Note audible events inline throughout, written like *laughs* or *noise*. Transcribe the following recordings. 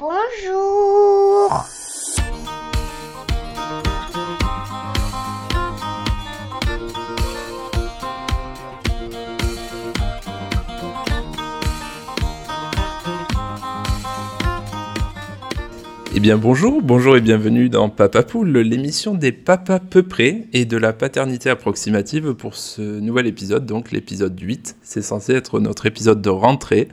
Bonjour Eh bien bonjour, bonjour et bienvenue dans Papa Poule, l'émission des papas peu près et de la paternité approximative pour ce nouvel épisode, donc l'épisode 8. C'est censé être notre épisode de rentrée,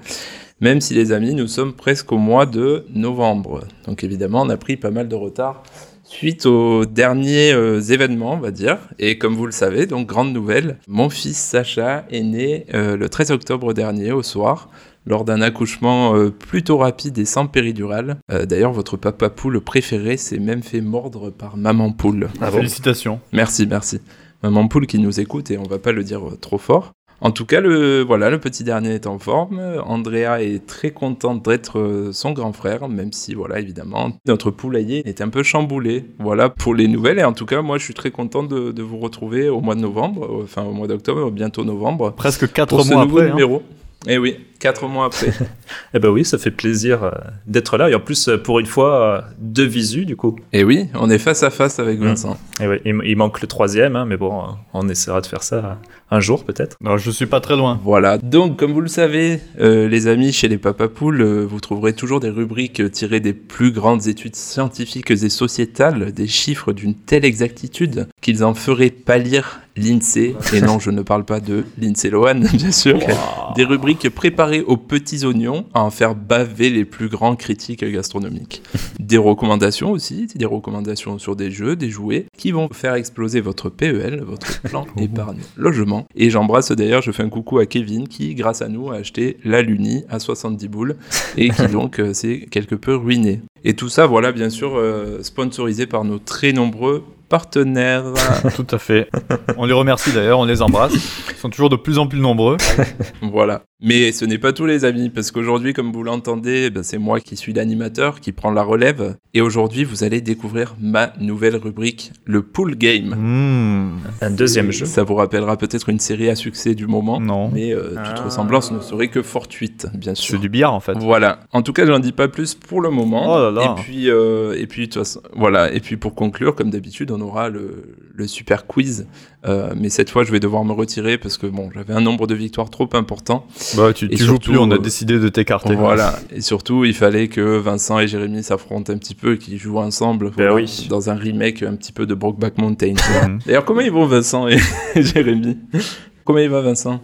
même si les amis, nous sommes presque au mois de novembre. Donc évidemment, on a pris pas mal de retard suite aux derniers euh, événements, on va dire. Et comme vous le savez, donc grande nouvelle, mon fils Sacha est né euh, le 13 octobre dernier au soir lors d'un accouchement euh, plutôt rapide et sans péridurale. Euh, D'ailleurs, votre papa poule préféré s'est même fait mordre par maman poule. Ah, Félicitations. Merci, merci. Maman poule qui nous écoute et on va pas le dire euh, trop fort. En tout cas, le, voilà, le petit dernier est en forme. Andrea est très contente d'être euh, son grand frère, même si, voilà, évidemment, notre poulailler est un peu chamboulé. Voilà pour les nouvelles. Et en tout cas, moi, je suis très content de, de vous retrouver au mois de novembre, euh, enfin au mois d'octobre, bientôt novembre. Presque 4 pour ce mois nouveau après. hein. numéro. Eh oui, quatre mois après. *laughs* Eh ben oui, ça fait plaisir euh, d'être là. Et en plus, euh, pour une fois, euh, de visu, du coup. Et oui, on est face à face avec Mm. Vincent. Et ouais, il, il manque le troisième, hein, mais bon, euh, on essaiera de faire ça euh, un jour peut-être. Non, je suis pas très loin. Voilà, donc comme vous le savez, euh, les amis, chez les Papa Poules, euh, vous trouverez toujours des rubriques euh, tirées des plus grandes études scientifiques et sociétales, des chiffres d'une telle exactitude qu'ils en feraient pâlir l'INSEE. Et non, je ne parle pas de l'INSEE Lohan, *laughs* bien sûr. Des rubriques préparées aux petits oignons à en faire baver les plus grands critiques gastronomiques. Des recommandations aussi, des recommandations sur des jeux, des jouets qui vont faire exploser votre PEL, votre plan épargne logement. Et j'embrasse d'ailleurs, je fais un coucou à Kevin qui, grâce à nous, a acheté la Luni à 70 boules et qui *laughs* donc euh, s'est quelque peu ruiné. Et tout ça, voilà, bien sûr, euh, sponsorisé par nos très nombreux partenaires. *laughs* Tout à fait. On les remercie d'ailleurs, on les embrasse. Ils sont toujours de plus en plus nombreux. *laughs* Voilà. Mais ce n'est pas tous les amis, parce qu'aujourd'hui, comme vous l'entendez, ben, c'est moi qui suis l'animateur, qui prend la relève. Et aujourd'hui, vous allez découvrir ma nouvelle rubrique, le Pool Game. Mmh. Un deuxième jeu. Ça vous rappellera peut-être une série à succès du moment. Non. Mais euh, toute Ah. ressemblance ne serait que fortuite, bien sûr. C'est du billard en fait. Voilà. En tout cas, j'en dis pas plus pour le moment. Oh là là. Et puis, euh, et puis, de toute façon, voilà. Et puis, pour conclure, comme d'habitude, on aura le, le super quiz. Euh, mais cette fois, je vais devoir me retirer parce que bon, j'avais un nombre de victoires trop important. Bah, tu, joues plus, on a euh, décidé de t'écarter. Voilà. Et surtout, il fallait que Vincent et Jérémy s'affrontent un petit peu, et qu'ils jouent ensemble. voilà, oui. Dans un remake un petit peu de Brokeback Mountain. *laughs* Mhm. D'ailleurs, comment ils vont, Vincent et *laughs* Jérémy? Comment il va, Vincent?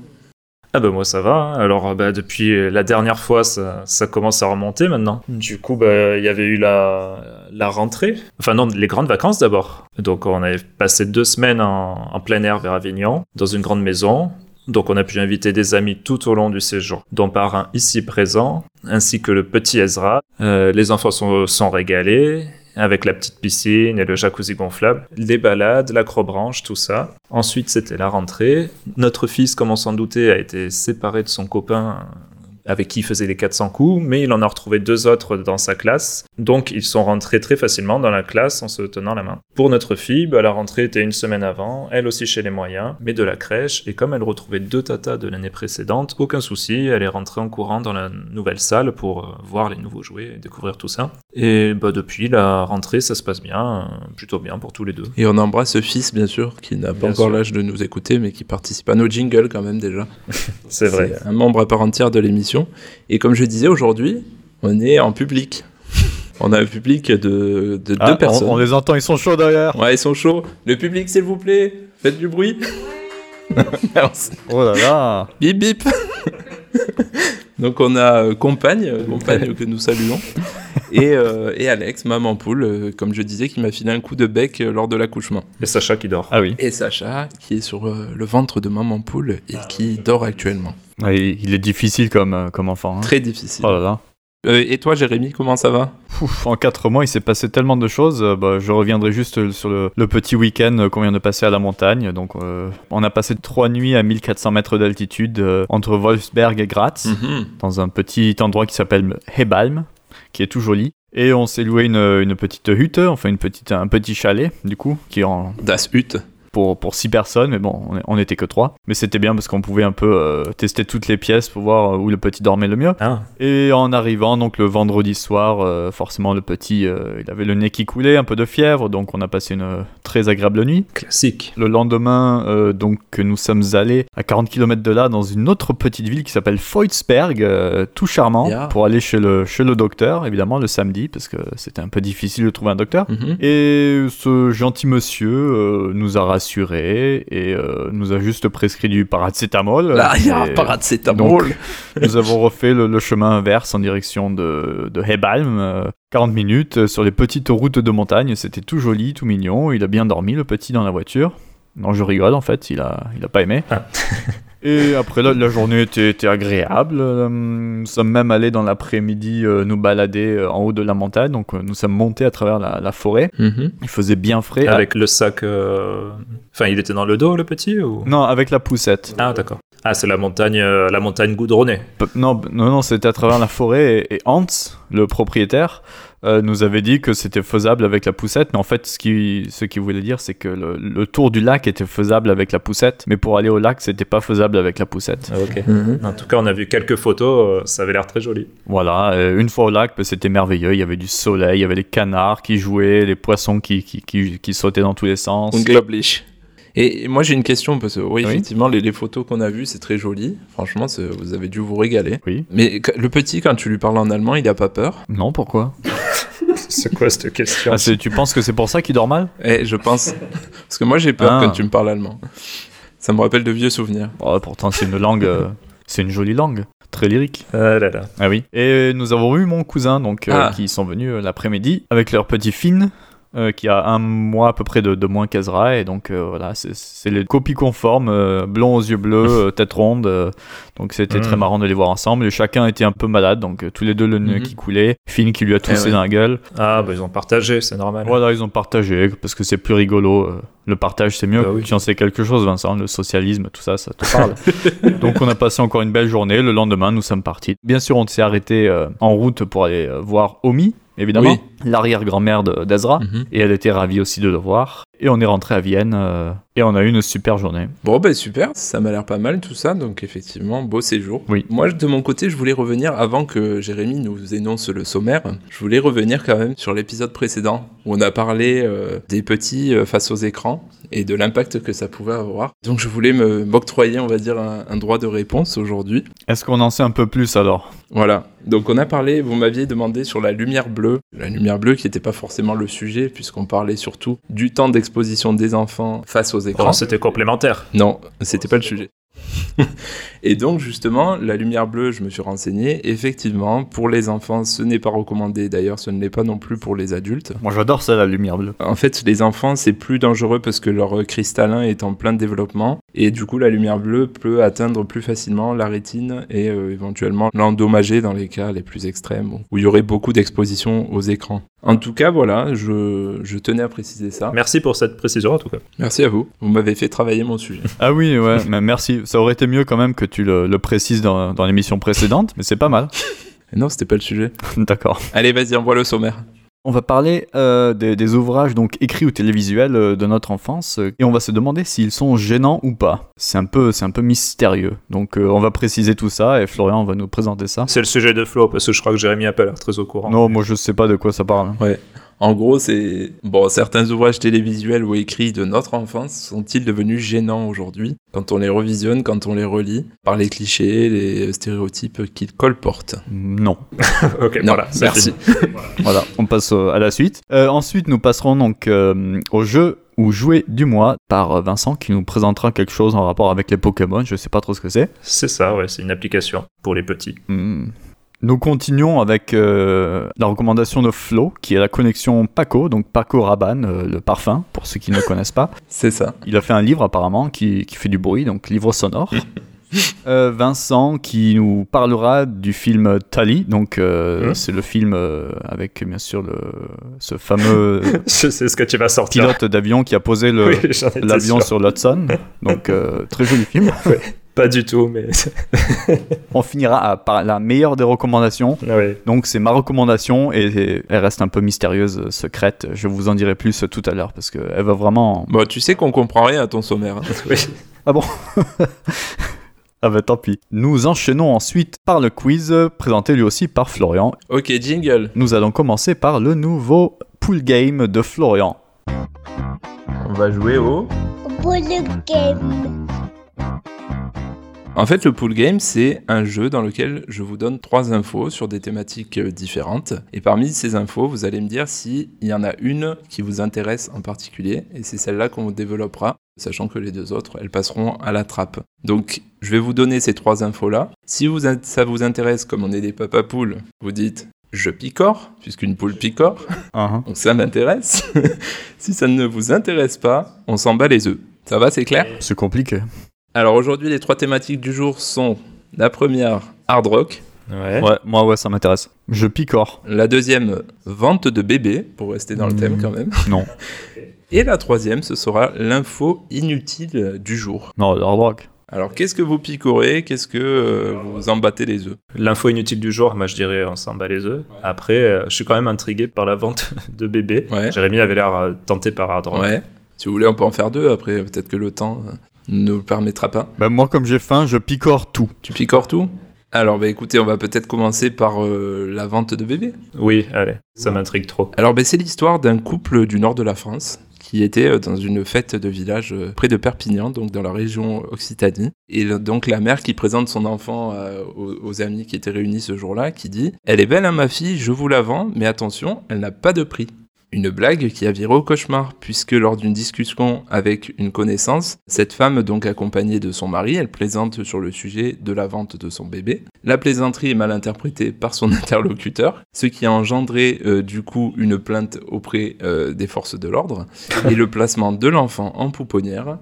Ah bah moi ça va. hein. Alors bah, depuis la dernière fois, ça, ça commence à remonter maintenant. Du coup, bah, il y avait eu la, la rentrée. Enfin non, les grandes vacances d'abord. Donc on avait passé deux semaines en, en plein air vers Avignon, dans une grande maison. Donc on a pu inviter des amis tout au long du séjour, dont par un ici présent, ainsi que le petit Ezra. Euh, les enfants sont, sont régalés, avec la petite piscine et le jacuzzi gonflable, les balades, l'acrobranche, tout ça. Ensuite, c'était la rentrée. Notre fils, comme on s'en doutait, a été séparé de son copain avec qui il faisait les 400 coups, mais il en a retrouvé deux autres dans sa classe. Donc, ils sont rentrés très facilement dans la classe en se tenant la main. Pour notre fille, bah, la rentrée était une semaine avant, elle aussi chez les moyens, mais de la crèche, et comme elle retrouvait deux tatas de l'année précédente, aucun souci, elle est rentrée en courant dans la nouvelle salle pour euh, voir les nouveaux jouets et découvrir tout ça. Et bah, depuis la rentrée, ça se passe bien, plutôt bien pour tous les deux. Et on embrasse ce fils, bien sûr, qui n'a pas Bien encore l'âge de nous écouter, mais qui participe à nos jingles quand même déjà. *laughs* C'est vrai. Un membre à part entière de l'émission. Et comme je disais, aujourd'hui, on est en public. *laughs* on a un public de, de Ah, deux on- personnes. On, les entend, ils sont chauds derrière. Ouais, ils sont chauds. Le public, s'il vous plaît, faites du bruit. Merci. *laughs* Oh là là. Bip bip. *laughs* Donc on a euh, compagne, euh, compagne que nous saluons, et, euh, et Alex, maman poule, euh, comme je disais, qui m'a filé un coup de bec euh, lors de l'accouchement. Et Sacha qui dort. Ah oui. Et Sacha, qui est sur euh, le ventre de maman poule et qui dort actuellement. Ouais, il est difficile comme, euh, comme enfant. hein. Très difficile. Oh là là. Euh, et toi, Jérémy, comment ça va? Ouf, en 4 mois, il s'est passé tellement de choses. euh, bah, je reviendrai juste sur le, le petit week-end qu'on vient de passer à la montagne. Donc, euh, on a passé trois nuits à 1400 mètres d'altitude entre Wolfsberg et Graz, Mhm. dans un petit endroit qui s'appelle Hebalm, qui est tout joli. Et on s'est loué une, une petite hutte, enfin une petite, un petit chalet, du coup, qui est en, Das Hut. Pour, pour 6 personnes, mais bon, on, on était que 3. Mais c'était bien parce qu'on pouvait un peu euh, tester toutes les pièces pour voir où le petit dormait le mieux. Ah, Et en arrivant, donc le vendredi soir, euh, forcément le petit, euh, il avait le nez qui coulait, un peu de fièvre, donc on a passé une euh, très agréable nuit. classique. Le lendemain, euh, donc nous sommes allés à 40 km de là dans une autre petite ville qui s'appelle Freudsberg, euh, tout charmant, Yeah. pour aller chez le, chez le docteur, évidemment le samedi, parce que c'était un peu difficile de trouver un docteur. Mhm. Et ce gentil monsieur euh, nous a et euh, nous a juste prescrit du paracétamol. Là, il y a un paracétamol. *laughs* nous avons refait le, le chemin inverse en direction de, de Hebalm. euh, 40 minutes euh, sur les petites routes de montagne. C'était tout joli, tout mignon. Il a bien dormi, le petit, dans la voiture. Non, je rigole en fait, il a, il a pas aimé. Ah. *laughs* Et après, la, la journée était, était agréable. Euh, nous sommes même allés dans l'après-midi euh, nous balader euh, en haut de la montagne. Donc, euh, nous sommes montés à travers la, la forêt. Mhm. Il faisait bien frais. Avec le sac. Enfin, il était dans le dos, le petit ou... Non, avec la poussette. Ah, d'accord. Ah, c'est la montagne, la montagne goudronnée. P- Non, non, non, c'était à travers la forêt et, et Hans, le propriétaire, euh, nous avait dit que c'était faisable avec la poussette, mais en fait, ce qu'il ce qu'il voulait dire, c'est que le, le tour du lac était faisable avec la poussette, mais pour aller au lac, c'était pas faisable avec la poussette. Ah, ok. Mhm. En tout cas, on a vu quelques photos, euh, ça avait l'air très joli. Voilà, euh, une fois au lac, bah, c'était merveilleux, il y avait du soleil, il y avait les canards qui jouaient, les poissons qui, qui, qui, qui sautaient dans tous les sens. Unglaublich. Et moi j'ai une question parce que oui, Oui. effectivement les, les photos qu'on a vues c'est très joli. Franchement vous avez dû vous régaler. Oui. Mais le petit quand tu lui parles en allemand il a pas peur? Non, pourquoi? *laughs* C'est quoi cette question? Ah, Tu penses que c'est pour ça qu'il dort mal? Eh je pense parce que moi j'ai peur Ah. quand tu me parles allemand. Ça me rappelle de vieux souvenirs. Oh, Pourtant, c'est une langue, euh, c'est une jolie langue, très lyrique. Ah là là. Ah oui. Et nous avons eu mon cousin, donc, euh, Ah. qui sont venus euh, l'après-midi avec leur petit Finn. Euh, qui a un mois à peu près de, de moins qu'Azra et donc euh, voilà c'est- les copies conformes euh, blonds aux yeux bleus *laughs* euh, tête ronde donc c'était Mm. très marrant de les voir ensemble et chacun était un peu malade donc tous les deux le nez Mhm. qui coulait Finn qui lui a toussé ouais. dans la gueule Ah, bah ils ont partagé, c'est normal. voilà ils ont partagé parce que c'est plus rigolo le partage c'est mieux Bah oui. tu en sais quelque chose Vincent le socialisme tout ça ça te *laughs* parle donc on a passé encore une belle journée. Le lendemain, nous sommes partis. Bien sûr, on s'est arrêté en route pour aller voir Omi, évidemment, Oui. L'arrière-grand-mère de- d'Ezra. Mhm. Et elle était ravie aussi de le voir. Et on est rentré à Vienne euh, et on a eu une super journée. Bon ben super, ça m'a l'air pas mal tout ça, donc effectivement beau séjour. Oui. Moi de mon côté je voulais revenir avant que Jérémy nous énonce le sommaire, je voulais revenir quand même sur l'épisode précédent où on a parlé euh, des petits euh, face aux écrans et de l'impact que ça pouvait avoir. Donc je voulais m'octroyer on va dire un, un droit de réponse aujourd'hui. Est-ce qu'on en sait un peu plus alors? Voilà, donc on a parlé, vous m'aviez demandé sur la lumière bleue, la lumière bleue qui n'était pas forcément le sujet puisqu'on parlait surtout du temps d'exposition des enfants face aux écrans. Oh, C'était complémentaire. Non, c'était pas le sujet. *laughs* Et donc justement, la lumière bleue, je me suis renseigné, effectivement, pour les enfants, ce n'est pas recommandé, d'ailleurs ce ne l'est pas non plus pour les adultes. Moi j'adore ça, la lumière bleue. En fait, les enfants, c'est plus dangereux parce que leur cristallin est en plein développement, et du coup, la lumière bleue peut atteindre plus facilement la rétine et euh, éventuellement l'endommager dans les cas les plus extrêmes, où- il y aurait beaucoup d'exposition aux écrans. En tout cas, voilà, je, je tenais à préciser ça. Merci pour cette précision en tout cas. Merci à vous, vous m'avez fait travailler mon sujet. Ah oui, ouais, merci. Ça aurait été mieux quand même que tu le, le précises dans, dans l'émission précédente, mais c'est pas mal. *laughs* Non, c'était pas le sujet. *laughs* D'accord. Allez, vas-y, envoie le sommaire. On va parler euh, des, des ouvrages donc écrits ou télévisuels euh, de notre enfance euh, et on va se demander s'ils sont gênants ou pas. C'est un peu, c'est un peu mystérieux. Donc euh, on va préciser tout ça et Florian va nous présenter ça. C'est le sujet de Flo parce que je crois que Jérémy a pas l'air très au courant. Non, moi je sais pas de quoi ça parle. En gros, c'est bon, certains ouvrages télévisuels ou écrits de notre enfance sont-ils devenus gênants aujourd'hui quand on les revisionne, quand on les relit par les clichés, les stéréotypes qu'ils colportent? Non. *laughs* ok, Non, voilà. merci. *laughs* Voilà, on passe à la suite. Euh, ensuite, nous passerons donc euh, au jeu ou jouet du mois par Vincent qui nous présentera quelque chose en rapport avec les Pokémon. Je sais pas trop ce que c'est. C'est ça, ouais, c'est une application pour les petits. Hmm. Nous continuons avec euh, la recommandation de Flo, qui est la connexion Paco, donc Paco Rabanne, euh, le parfum, pour ceux qui ne connaissent pas. *laughs* C'est ça. Il a fait un livre apparemment qui, qui fait du bruit, donc livre sonore. *laughs* Euh, Vincent qui nous parlera du film Tali, donc Hmm. c'est le film avec bien sûr le, ce fameux *laughs* Je sais ce que tu vas sortir. pilote d'avion qui a posé Oui, l'avion sur l'Hudson, donc très joli film. Pas du tout, mais. *laughs* On finira par la meilleure des recommandations. Ah. Donc c'est ma recommandation et elle reste un peu mystérieuse, euh, secrète. Je vous en dirai plus tout à l'heure parce qu'elle va vraiment... Bon, tu sais qu'on comprend rien à ton sommaire. hein. *laughs* Oui. *laughs* Ah bah tant pis. Nous enchaînons ensuite par le quiz euh, présenté lui aussi par Florian. ok, jingle. Nous allons commencer par le nouveau pool game de Florian. On va jouer au... Boule game. En fait, le pool game, c'est un jeu dans lequel je vous donne trois infos sur des thématiques euh, différentes. Et parmi ces infos, vous allez me dire s'il y en a une qui vous intéresse en particulier. Et c'est celle-là qu'on développera, sachant que les deux autres, elles passeront à la trappe. Donc, je vais vous donner ces trois infos-là. Si vous, ça vous intéresse, comme on est des papas poules, vous dites je picore, puisqu'une poule picore. Uh-huh. *laughs* Donc ça m'intéresse. *laughs* si ça ne vous intéresse pas, on s'en bat les œufs. Ça va, c'est clair? C'est compliqué. Alors aujourd'hui, les trois thématiques du jour sont la première, hard rock. Ouais. Ouais, moi ouais, ça m'intéresse. Je picore. La deuxième, vente de bébés, pour rester dans le Hmm. thème quand même. Non. *laughs* Et la troisième, ce sera l'info inutile du jour. Non, le hard rock. Alors qu'est-ce que vous picorez? Qu'est-ce que euh, vous en battez les œufs? L'info inutile du jour, moi je dirais on s'en bat les œufs. Après, euh, je suis quand même intrigué par la vente *laughs* de bébés. Ouais. Jérémy avait l'air euh, tenté par Hard Rock. Ouais. Si vous voulez, on peut en faire deux. Après, peut-être que le temps ne le permettra pas. Bah moi comme j'ai faim, je picore tout. Tu picores tout? Alors, bah écoutez, on va peut-être commencer par euh, la vente de bébés. Oui, allez, ça m'intrigue trop. Alors, ben, c'est l'histoire d'un couple du nord de la France qui était euh, dans une fête de village euh, près de Perpignan, donc dans la région Occitanie. Et donc la mère qui présente son enfant euh, aux, aux amis qui étaient réunis ce jour-là, qui dit « Elle est belle, hein, ma fille, je vous la vends, mais attention, elle n'a pas de prix ». Une blague qui a viré au cauchemar, puisque lors d'une discussion avec une connaissance, cette femme, donc accompagnée de son mari, elle plaisante sur le sujet de la vente de son bébé. La plaisanterie est mal interprétée par son *laughs* interlocuteur, ce qui a engendré euh, du coup une plainte auprès euh, des forces de l'ordre et le placement de l'enfant en pouponnière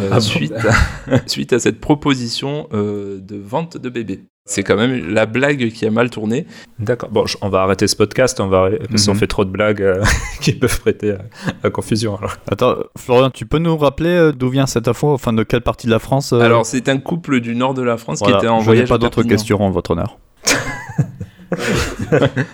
euh, suite, à, *laughs* suite à cette proposition euh, de vente de bébé. C'est quand même la blague qui a mal tourné. D'accord. Bon, je- on va arrêter ce podcast, on va arrêter- parce qu'on Mhm. fait trop de blagues euh, *laughs* qui peuvent prêter à, à confusion. Alors. Attends, Florian, tu peux nous rappeler euh, d'où vient cette info Enfin, de quelle partie de la France euh, Alors c'est un couple du nord de la France voilà, qui était en je n'ai voyage pas à d'autres Perpignan. questions en votre honneur. *laughs*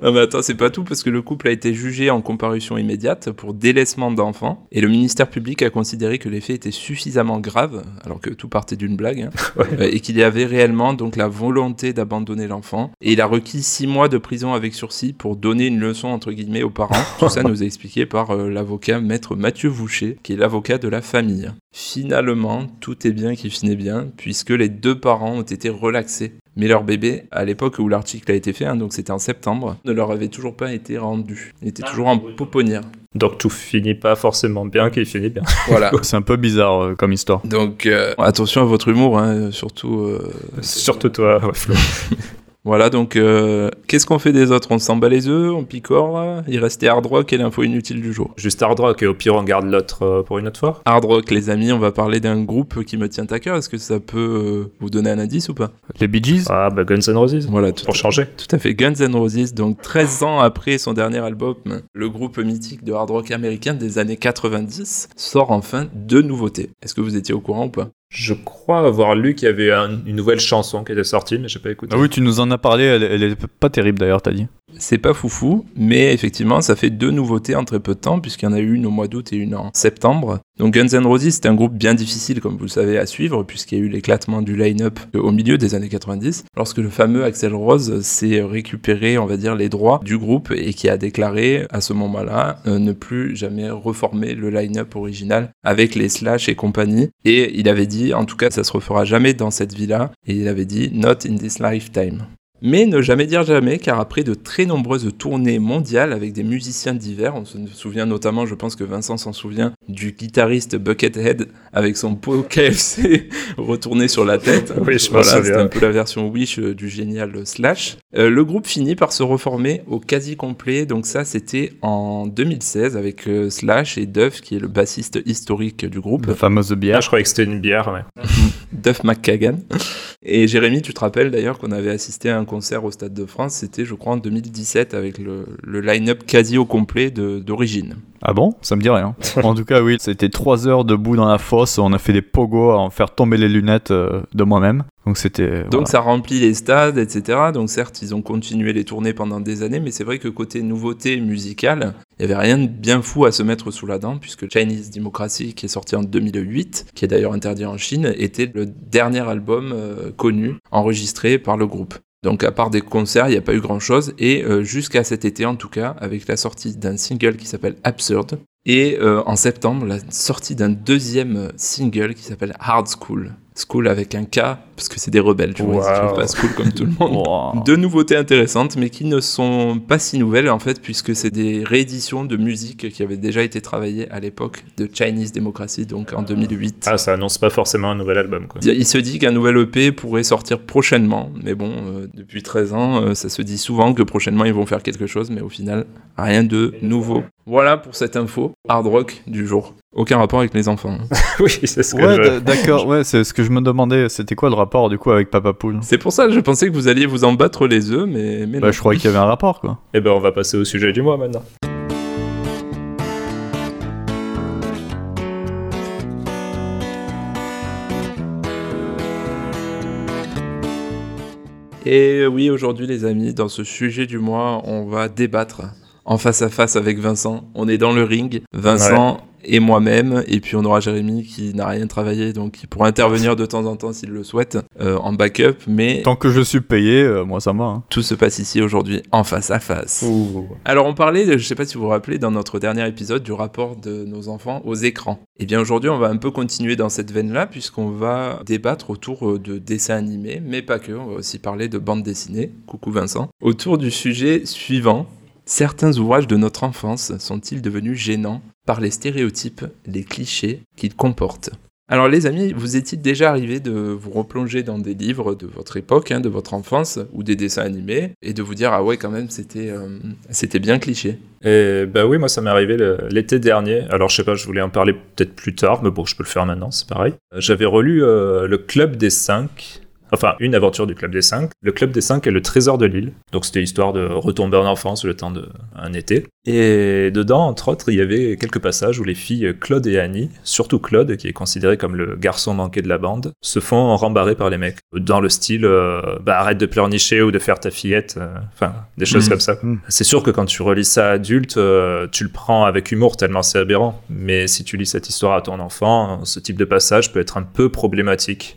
Non mais attends, c'est pas tout parce que le couple a été jugé en comparution immédiate pour délaissement d'enfants et le ministère public a considéré que les faits étaient suffisamment graves, alors que tout partait d'une blague, hein, *laughs* euh, et qu'il y avait réellement donc la volonté d'abandonner l'enfant. Et il a requis six mois de prison avec sursis pour donner une leçon entre guillemets aux parents. *laughs* Tout ça nous est expliqué par euh, l'avocat maître Mathieu Voucher, qui est l'avocat de la famille. Finalement, tout est bien qui finit bien, puisque les deux parents ont été relaxés. Mais leur bébé, à l'époque où l'article a été fait, hein, donc c'était en septembre, ne leur avait toujours pas été rendu. Il était toujours en pouponnière. Donc tout finit pas forcément bien qu'il finit bien. *laughs* Voilà. C'est un peu bizarre euh, comme histoire. Donc euh, attention à votre humour, hein, surtout. euh, Surtout toi, ouais, Flo. *laughs* Voilà, donc euh, qu'est-ce qu'on fait des autres? On s'en bat les œufs, on picore. Il restait hard rock et l'info inutile du jour. Juste Hard Rock et au pire on garde l'autre euh, pour une autre fois? Hard rock, les amis, on va parler d'un groupe qui me tient à cœur. Est-ce que ça peut euh, vous donner un indice ou pas? Les Bee Gees? Ah bah Guns N' Roses. Voilà, tout Pour changer. Tout à fait, Guns N' Roses, donc 13 ans après son dernier album, le groupe mythique de hard rock américain des années 90 sort enfin deux nouveautés. Est-ce que vous étiez au courant ou pas? Je crois avoir lu qu'il y avait un- une nouvelle chanson qui était sortie, mais j'ai pas écouté. Ah oui, tu nous en as parlé, elle, elle est pas terrible d'ailleurs, t'as dit. C'est pas foufou, mais effectivement, ça fait deux nouveautés en très peu de temps, puisqu'il y en a eu une au mois d'août et une en septembre. Donc Guns N' Roses, c'est un groupe bien difficile, comme vous le savez, à suivre, puisqu'il y a eu l'éclatement du line-up au milieu des années 90, lorsque le fameux Axel Rose s'est récupéré, on va dire, les droits du groupe et qui a déclaré à ce moment-là euh, ne plus jamais reformer le line-up original avec les Slash et compagnie. Et il avait dit, en tout cas, ça se refera jamais dans cette vie-là, et il avait dit Not in this lifetime. Mais ne jamais dire jamais, car après de très nombreuses tournées mondiales avec des musiciens divers, on se souvient notamment, je pense que Vincent s'en souvient, du guitariste Buckethead avec son pot *laughs* KFC retourné sur la tête. Oui, je Voilà, c'était un peu la version Wish euh, du génial Slash. Euh, le groupe finit par se reformer au quasi complet, donc ça c'était en 2016 avec euh, Slash et Duff, qui est le bassiste historique du groupe. La fameuse Ah, bière. je croyais que c'était une bière, ouais. Duff McKagan. Et Jérémy, tu te rappelles d'ailleurs qu'on avait assisté à un concert au Stade de France, c'était je crois en 2017 avec le, le line-up quasi au complet de- d'origine. Ah bon? Ça me dit rien. *laughs* en tout cas, oui, c'était trois heures debout dans la fosse. On a fait des pogos à en faire tomber les lunettes euh, de moi-même. Donc c'était. Donc voilà. ça remplit les stades, etc. Donc certes, ils ont continué les tournées pendant des années, mais c'est vrai que côté nouveauté musicale, il n'y avait rien de bien fou à se mettre sous la dent, puisque Chinese Democracy, qui est sorti en 2008, qui est d'ailleurs interdit en Chine, était le dernier album euh, connu, enregistré par le groupe. Donc à part des concerts, il n'y a pas eu grand-chose, et euh, jusqu'à cet été en tout cas, avec la sortie d'un single qui s'appelle Absurd, et euh, en septembre, la sortie d'un deuxième single qui s'appelle Hard School. School avec un K, parce que c'est des rebelles, tu vois, ils Wow. pas school comme tout le monde. *laughs* Wow. Deux nouveautés intéressantes, mais qui ne sont pas si nouvelles en fait, puisque c'est des rééditions de musique qui avaient déjà été travaillées à l'époque de Chinese Democracy, donc en 2008. Ah, ça annonce pas forcément un nouvel album, quoi. Il se dit qu'un nouvel EP pourrait sortir prochainement, mais bon, euh, depuis 13 ans, euh, ça se dit souvent que prochainement ils vont faire quelque chose, mais au final, rien de nouveau. Voilà pour cette info hard rock du jour. Aucun rapport avec les enfants. *laughs* oui, c'est ce que Ouais, je... d'accord, ouais, c'est ce que je me demandais. C'était quoi le rapport du coup avec Papa Poule? C'est pour ça que je pensais que vous alliez vous en battre les œufs, mais, mais Bah, non. je croyais qu'il y avait un rapport quoi. Eh ben, on va passer au sujet du mois maintenant. Et oui, aujourd'hui les amis, dans ce sujet du mois, on va débattre en face à face avec Vincent. On est dans le ring, Vincent et moi-même, et puis on aura Jérémy qui n'a rien travaillé, donc qui pourra intervenir de temps en temps s'il le souhaite, euh, en backup, mais Tant que je suis payé, euh, moi ça me va. hein. tout se passe ici aujourd'hui en face à face. Alors on parlait, de- je sais pas si vous vous rappelez, dans notre dernier épisode du rapport de nos enfants aux écrans. Et bien aujourd'hui on va un peu continuer dans cette veine-là puisqu'on va débattre autour euh, de dessins animés, mais pas que, on va aussi parler de bande dessinée. Coucou Vincent. Autour du sujet suivant, certains ouvrages de notre enfance sont-ils devenus gênants? Par les stéréotypes, les clichés qu'ils comportent alors les amis, vous est-il déjà arrivé de vous replonger dans des livres de votre époque, hein, de votre enfance, ou des dessins animés, et de vous dire ah ouais quand même c'était euh, c'était bien cliché? Et bah oui, moi ça m'est arrivé l'été dernier. Alors je sais pas, je voulais en parler peut-être plus tard, mais bon, je peux le faire maintenant, c'est pareil. Euh, J'avais relu euh, le Club des Cinq. Enfin, une aventure du Club des Cinq. Le Club des Cinq est le trésor de l'île. Donc c'était histoire de retomber en enfance le temps d'un été. Et dedans, entre autres, il y avait quelques passages où les filles Claude et Annie, surtout Claude, qui est considéré comme le garçon manqué de la bande, se font rembarrer par les mecs. Dans le style, euh, bah arrête de pleurnicher ou de faire ta fillette. euh, Enfin, des choses Mhm. comme ça. Mhm. C'est sûr que quand tu relis ça adulte, euh, tu le prends avec humour tellement c'est aberrant. Mais si tu lis cette histoire à ton enfant, ce type de passage peut être un peu problématique.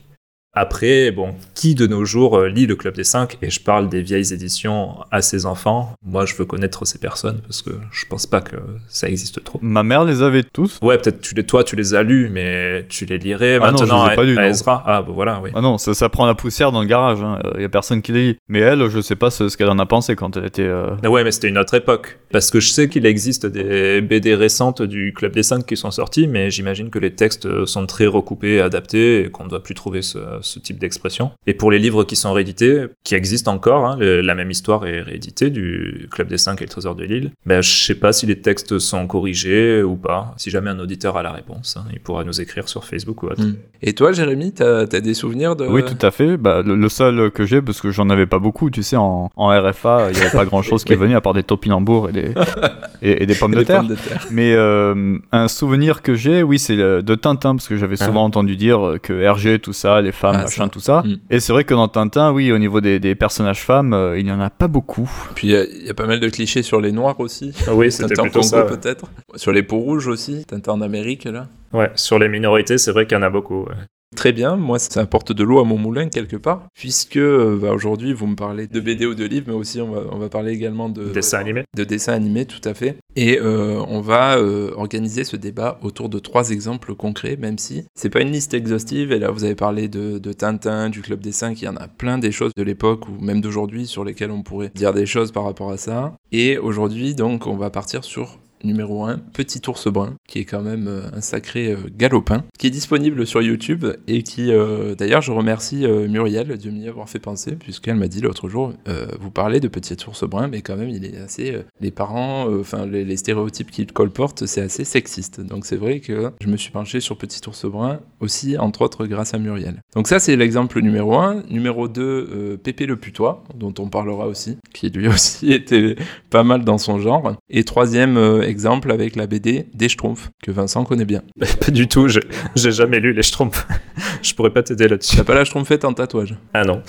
Après, bon, qui de nos jours euh, lit le Club des Cinq Et je parle des vieilles éditions à ses enfants? Moi, je veux connaître ces personnes parce que je pense pas que ça existe trop. Ma mère les avait tous. Ouais, peut-être tu les, toi, tu les as lus, mais tu les lirais Ah non, je maintenant les ai pas à, lus, à non. Ezra. Ah, bah voilà, oui. Ah non, ça, ça prend la poussière dans le garage. Il y a personne qui les lit. Mais elle, je sais pas ce, ce qu'elle en a pensé quand elle était. euh, Ah Ouais, mais c'était une autre époque. Parce que je sais qu'il existe des BD récentes du Club des Cinq qui sont sorties, mais j'imagine que les textes sont très recoupés, adaptés, et qu'on ne doit plus trouver ce, ce type d'expression. Et pour les livres qui sont réédités, qui existent encore, hein, le- la même histoire est rééditée du Club des Cinq et le Trésor de l'île, ben, je sais pas si les textes sont corrigés ou pas. Si jamais un auditeur a la réponse, hein, il pourra nous écrire sur Facebook ou autre. Mm. Et toi Jérémy, t'as as des souvenirs de... Oui, tout à fait. Bah, le, le seul que j'ai, parce que j'en avais pas beaucoup, tu sais, en, en RFA, il y avait pas grand chose qui *laughs* Oui. venait à part des topinambours et des, *laughs* et, et des pommes de Des terre. pommes de terre. Mais euh, un souvenir que j'ai, oui, c'est de Tintin, parce que j'avais souvent entendu dire que Hergé, tout ça, les femmes, Ah, machin, ça. tout ça. Mm. Et c'est vrai que dans Tintin, oui, au niveau des, des personnages femmes, euh, il y en a pas beaucoup. Puis il y a- il y, a pas mal de clichés sur les noirs aussi. Ah oui, c'était plutôt Congo ça. ouais. peut-être. Sur les peaux rouges aussi. Tintin en Amérique là. Ouais, sur les minorités, c'est vrai qu'il y en a beaucoup. ouais. Très bien, moi ça apporte de l'eau à mon moulin quelque part, puisque euh, bah, aujourd'hui vous me parlez de BD ou de livres, mais aussi on va, on va parler également de Dessins animés. de dessins animés, tout à fait. Et euh, on va euh, organiser ce débat autour de trois exemples concrets, même si c'est pas une liste exhaustive. Et là, vous avez parlé de, de Tintin, du Club des Cinq, il y en a plein des choses de l'époque ou même d'aujourd'hui sur lesquelles on pourrait dire des choses par rapport à ça. Et aujourd'hui, donc, on va partir sur numéro 1, Petit ours brun, qui est quand même euh, un sacré euh, galopin, qui est disponible sur YouTube et qui, euh, d'ailleurs, je remercie Muriel de m'y avoir fait penser, puisqu'elle m'a dit l'autre jour, vous parlez de Petit ours brun, mais quand même, il est assez... les parents, enfin, les, les stéréotypes qu'il colporte, c'est assez sexiste. Donc c'est vrai que je me suis penché sur Petit ours brun aussi, entre autres, grâce à Muriel. Donc ça, c'est l'exemple numéro 1. Numéro 2, euh, Pépé le putois, dont on parlera aussi, qui lui *laughs* aussi était pas mal dans son genre. Et troisième exemple avec la BD des Schtroumpfs, que Vincent connaît bien. *laughs* Pas du tout, j'ai jamais lu les Schtroumpfs. *laughs* Je pourrais pas t'aider là-dessus. T'as pas la Schtroumpfette en tatouage? Ah non.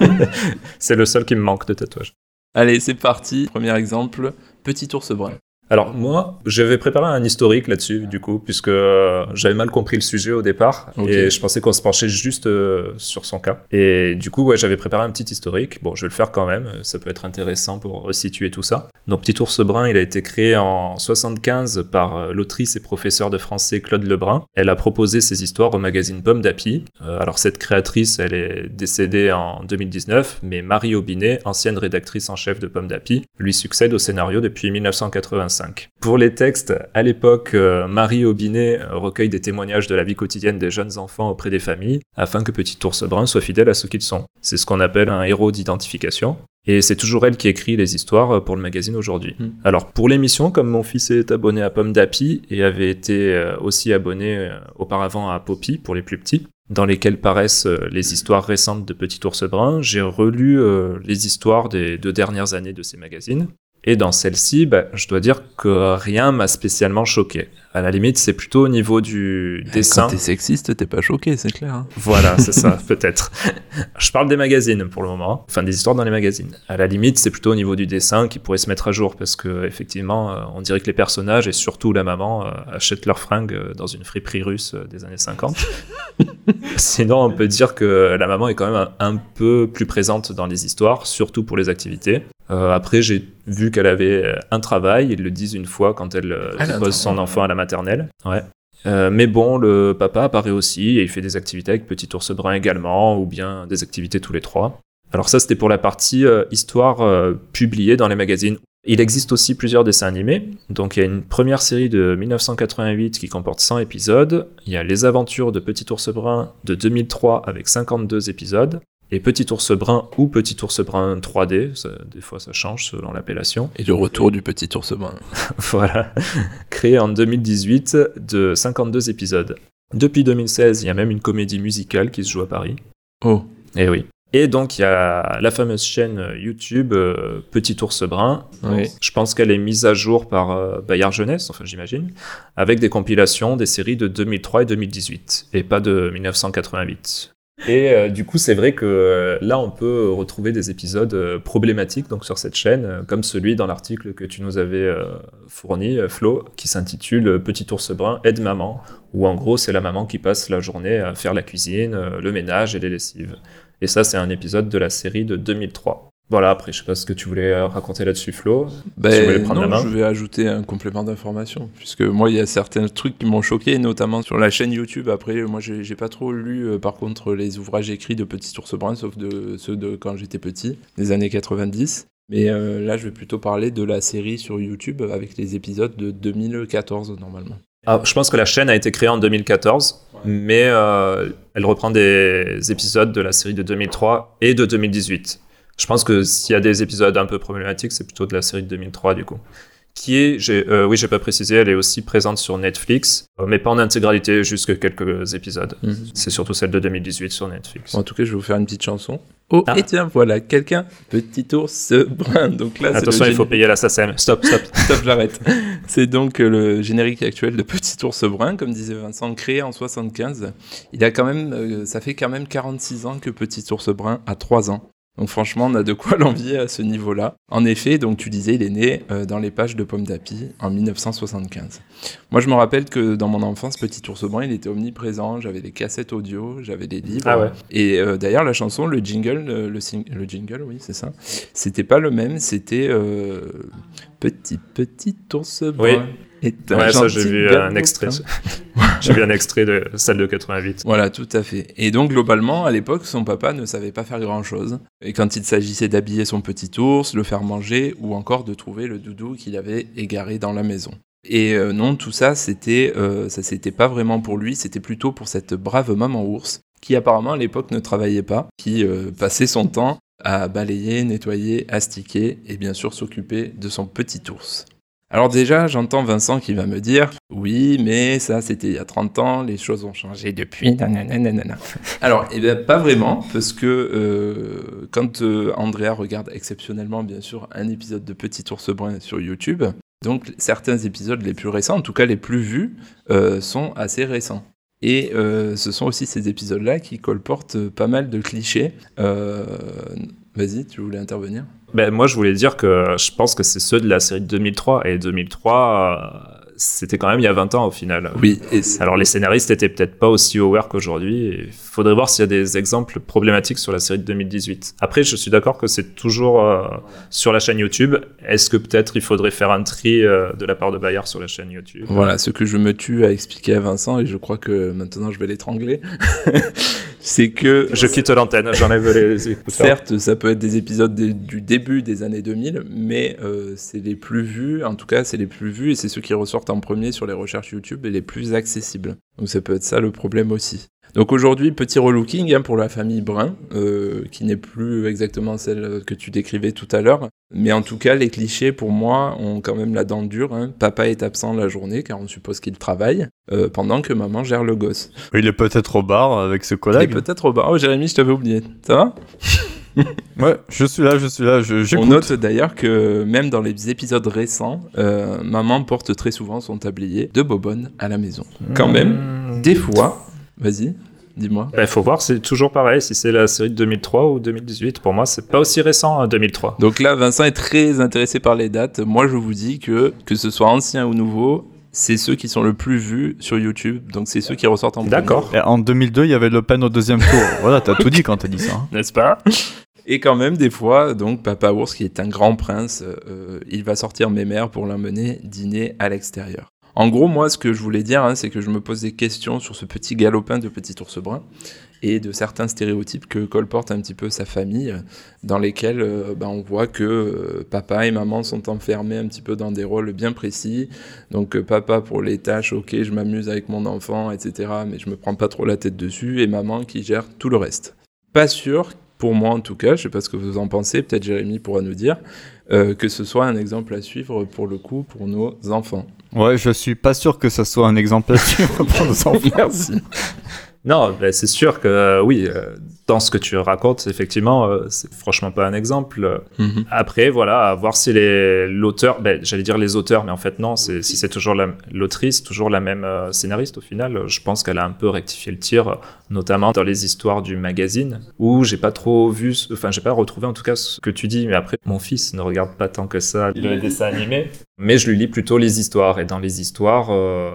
*laughs* c'est le seul qui me manque de tatouage. Allez, c'est parti. Premier exemple, Petit ours brun. Alors moi, j'avais préparé un historique là-dessus, du coup, puisque euh, j'avais mal compris le sujet au départ, et je pensais qu'on se penchait juste euh, sur son cas. Et du coup, ouais, j'avais préparé un petit historique. Bon, je vais le faire quand même, euh, ça peut être intéressant pour resituer tout ça. Donc Petit ours brun, il a été créé en 75 par l'autrice et professeure de français Claude Lebrun. Elle a proposé ses histoires au magazine Pomme d'Api. Euh, alors cette créatrice, elle est décédée en 2019, mais Marie Aubinet, ancienne rédactrice en chef de Pomme d'Api, lui succède au scénario depuis 1985. Pour les textes, à l'époque, euh, Marie Aubinet euh, recueille des témoignages de la vie quotidienne des jeunes enfants auprès des familles, afin que Petit Ours Brun soit fidèle à ce qu'ils sont. C'est ce qu'on appelle un héros d'identification. Et c'est toujours elle qui écrit les histoires euh, pour le magazine aujourd'hui. Mm. Alors pour l'émission, comme mon fils est abonné à Pomme d'Api et avait été aussi abonné auparavant à Poppy pour les plus petits, dans lesquelles paraissent les histoires récentes de Petit Ours Brun, j'ai relu les histoires des deux dernières années de ces magazines. Et dans celle-ci, bah, je dois dire que rien m'a spécialement choqué. À la limite, c'est plutôt au niveau du dessin. Quand t'es sexiste, t'es pas choqué, c'est clair. hein. Voilà, c'est ça, *laughs* peut-être. Je parle des magazines pour le moment, enfin des histoires dans les magazines. À la limite, c'est plutôt au niveau du dessin qui pourrait se mettre à jour parce que effectivement, euh, on dirait que les personnages et surtout la maman euh, achètent leurs fringues euh, dans une friperie russe des années 50. *laughs* Sinon, on peut dire que la maman est quand même un peu plus présente dans les histoires, surtout pour les activités. Euh, après, j'ai vu qu'elle avait euh, un travail, ils le disent une fois quand elle euh, Elle a un dépose son enfant à la maternelle. Ouais. Euh, mais bon, le papa apparaît aussi et il fait des activités avec Petit Ours Brun également, ou bien des activités tous les trois. Alors ça, c'était pour la partie euh, histoire euh, publiée dans les magazines. Il existe aussi plusieurs dessins animés. Donc il y a une première série de 1988 qui comporte 100 épisodes. Il y a Les Aventures de Petit Ours Brun de 2003 avec 52 épisodes. Et Petit Ours Brun ou Petit Ours Brun 3D, ça- des fois ça change selon l'appellation. Et le retour du petit ours brun. *laughs* Voilà, créé en 2018 de 52 épisodes. Depuis 2016, il y a même une comédie musicale qui se joue à Paris. Oh, Et oui. Et donc, il y a la fameuse chaîne YouTube euh, Petit Ours Brun. Oui. Je pense qu'elle est mise à jour par euh, Bayard Jeunesse, enfin j'imagine, avec des compilations des séries de 2003 et 2018, et pas de 1988. Et euh, du coup, c'est vrai que euh, là, on peut retrouver des épisodes euh, problématiques donc sur cette chaîne, comme celui dans l'article que tu nous avais fourni, Flo, qui s'intitule Petit ours brun aide maman, où en gros, c'est la maman qui passe la journée à faire la cuisine, le ménage et les lessives. Et ça, c'est un épisode de la série de 2003. Voilà, après, je sais pas ce que tu voulais euh, raconter là-dessus, Flo. Ben, Tu voulais prendre non, la main je vais ajouter un complément d'information, puisque moi, il y a certains trucs qui m'ont choqué, notamment sur la chaîne YouTube. Après, moi, j'ai pas trop lu, euh, par contre, les ouvrages écrits de Petit Ours Brun, sauf de ceux de quand j'étais petit, des années 90. Mais euh, là, je vais plutôt parler de la série sur YouTube avec les épisodes de 2014, normalement. Ah, je pense que la chaîne a été créée en 2014, mais euh, elle reprend des épisodes de la série de 2003 et de 2018. Je pense que s'il y a des épisodes un peu problématiques, c'est plutôt de la série de 2003 du coup. Qui est, euh, oui, j'ai pas précisé, elle est aussi présente sur Netflix, euh, mais pas en intégralité, juste que quelques épisodes. C'est surtout celle de 2018 sur Netflix. En tout cas, je vais vous faire une petite chanson. Oh, Ah. et tiens, voilà, quelqu'un, Petit Ours Brun. Donc là, Attention, il faut payer la SACEM. Stop, stop. *laughs* Stop, j'arrête. C'est donc euh, le générique actuel de Petit Ours Brun, comme disait Vincent, créé en 75. Il a quand même, euh, ça fait quand même 46 ans que Petit Ours Brun a 3 ans. Donc franchement, on a de quoi *laughs* l'envier à ce niveau-là. En effet, donc tu disais, il est né euh, dans les pages de Pomme d'Api en 1975. Moi, je me rappelle que dans mon enfance, Petit Ours Brun, il était omniprésent. J'avais les cassettes audio, j'avais des livres. Ah ouais. Et euh, d'ailleurs, la chanson, le jingle, euh, le, sing- le jingle, oui, c'est ça. C'était pas le même, c'était euh, Petit Petit Ours Brun. Oui. Ouais, ça, gentil j'ai vu un extrait. *laughs* j'ai vu un extrait de celle de 88. Voilà, tout à fait. Et donc, globalement, à l'époque, son papa ne savait pas faire grand-chose. Et quand il s'agissait d'habiller son petit ours, le faire manger, ou encore de trouver le doudou qu'il avait égaré dans la maison. Et euh, non, tout ça, c'était, euh, ça c'était pas vraiment pour lui, c'était plutôt pour cette brave maman ours, qui apparemment à l'époque ne travaillait pas, qui euh, passait son temps à balayer, nettoyer, astiquer, et bien sûr s'occuper de son petit ours. Alors déjà, j'entends Vincent qui va me dire oui, mais ça c'était il y a 30 ans, les choses ont changé depuis. nanana. Alors, eh bien, pas vraiment, parce que euh, quand euh, Andrea regarde exceptionnellement, bien sûr, un épisode de Petit Ours Brun sur YouTube, Donc certains épisodes les plus récents, en tout cas les plus vus, euh, sont assez récents. Et ce sont aussi ces épisodes-là qui colportent pas mal de clichés. Vas-y, tu voulais intervenir? Ben, Moi, je voulais dire que je pense que c'est ceux de la série de 2003. Et 2003, c'était quand même il y a 20 ans au final. Oui. Et Alors les scénaristes étaient peut-être pas aussi aware qu'aujourd'hui. Il faudrait voir s'il y a des exemples problématiques sur la série de 2018. Après, je suis d'accord que c'est toujours euh, sur la chaîne YouTube. Est-ce que peut-être il faudrait faire un tri euh, de la part de Bayard sur la chaîne YouTube? Voilà, ce que je me tue à expliquer à Vincent, et je crois que maintenant je vais l'étrangler, *laughs* c'est que... Je quitte l'antenne, j'enlève les écouteurs. Certes, ça peut être des épisodes des- du début des années 2000, mais euh, c'est les plus vus, en tout cas c'est les plus vus, et c'est ceux qui ressortent en premier sur les recherches YouTube et les plus accessibles. Donc ça peut être ça le problème aussi. Donc aujourd'hui, petit relooking hein, pour la famille Brun, euh, qui n'est plus exactement celle que tu décrivais tout à l'heure. Mais en tout cas, les clichés, pour moi, ont quand même la dent dure. hein. Papa est absent la journée, car on suppose qu'il travaille, euh, pendant que maman gère le gosse. Il est peut-être au bar avec ses Il est peut-être au bar. Oh, Jérémy, je t'avais oublié. Ça va? *laughs* *laughs* Ouais, je suis là, je suis là, je- On note d'ailleurs que même dans les épisodes récents, euh, maman porte très souvent son tablier de bobonne à la maison. Quand même, Mmh. des fois, vas-y, dis-moi. Il faut voir, c'est toujours pareil, si c'est la série de 2003 ou 2018. Pour moi, c'est pas aussi récent, hein, 2003. Donc là, Vincent est très intéressé par les dates. Moi, je vous dis que, que ce soit ancien ou nouveau, c'est ceux qui sont le plus vus sur YouTube. Donc c'est ceux qui ressortent en premier. D'accord. Et en 2002, il y avait Le Pen au deuxième tour. voilà, t'as tout dit quand t'as dit ça. hein. n'est-ce pas? Et quand même, des fois, donc Papa Ours, qui est un grand prince, euh, il va sortir mes mères pour l'emmener dîner à l'extérieur. En gros, moi, ce que je voulais dire, hein, c'est que je me pose des questions sur ce petit galopin de petit ours brun et de certains stéréotypes que colporte un petit peu sa famille, dans lesquels euh, ben, on voit que euh, papa et maman sont enfermés un petit peu dans des rôles bien précis. Donc papa pour les tâches, ok, je m'amuse avec mon enfant, etc., mais je me prends pas trop la tête dessus, et maman qui gère tout le reste. Pas sûr, pour moi en tout cas, je sais pas ce que vous en pensez, peut-être Jérémy pourra nous dire, euh, que ce soit un exemple à suivre pour le coup pour nos enfants. Ouais, je suis pas sûr que ça soit un exemple à suivre pour nos *laughs* enfants. Merci. Non, ben, c'est sûr que euh, oui, euh, dans ce que tu racontes, effectivement, euh, c'est franchement pas un exemple. Mhm. Après, voilà, à voir si les- l'auteur, ben, j'allais dire les auteurs, mais en fait non, c'est- si c'est toujours la- l'autrice, toujours la même euh, scénariste au final, je pense qu'elle a un peu rectifié le tir, notamment dans les histoires du magazine, où j'ai pas trop vu, enfin j'ai pas retrouvé en tout cas ce que tu dis, mais après mon fils ne regarde pas tant que ça le dessin animé, mais je lui lis plutôt les histoires, et dans les histoires, euh,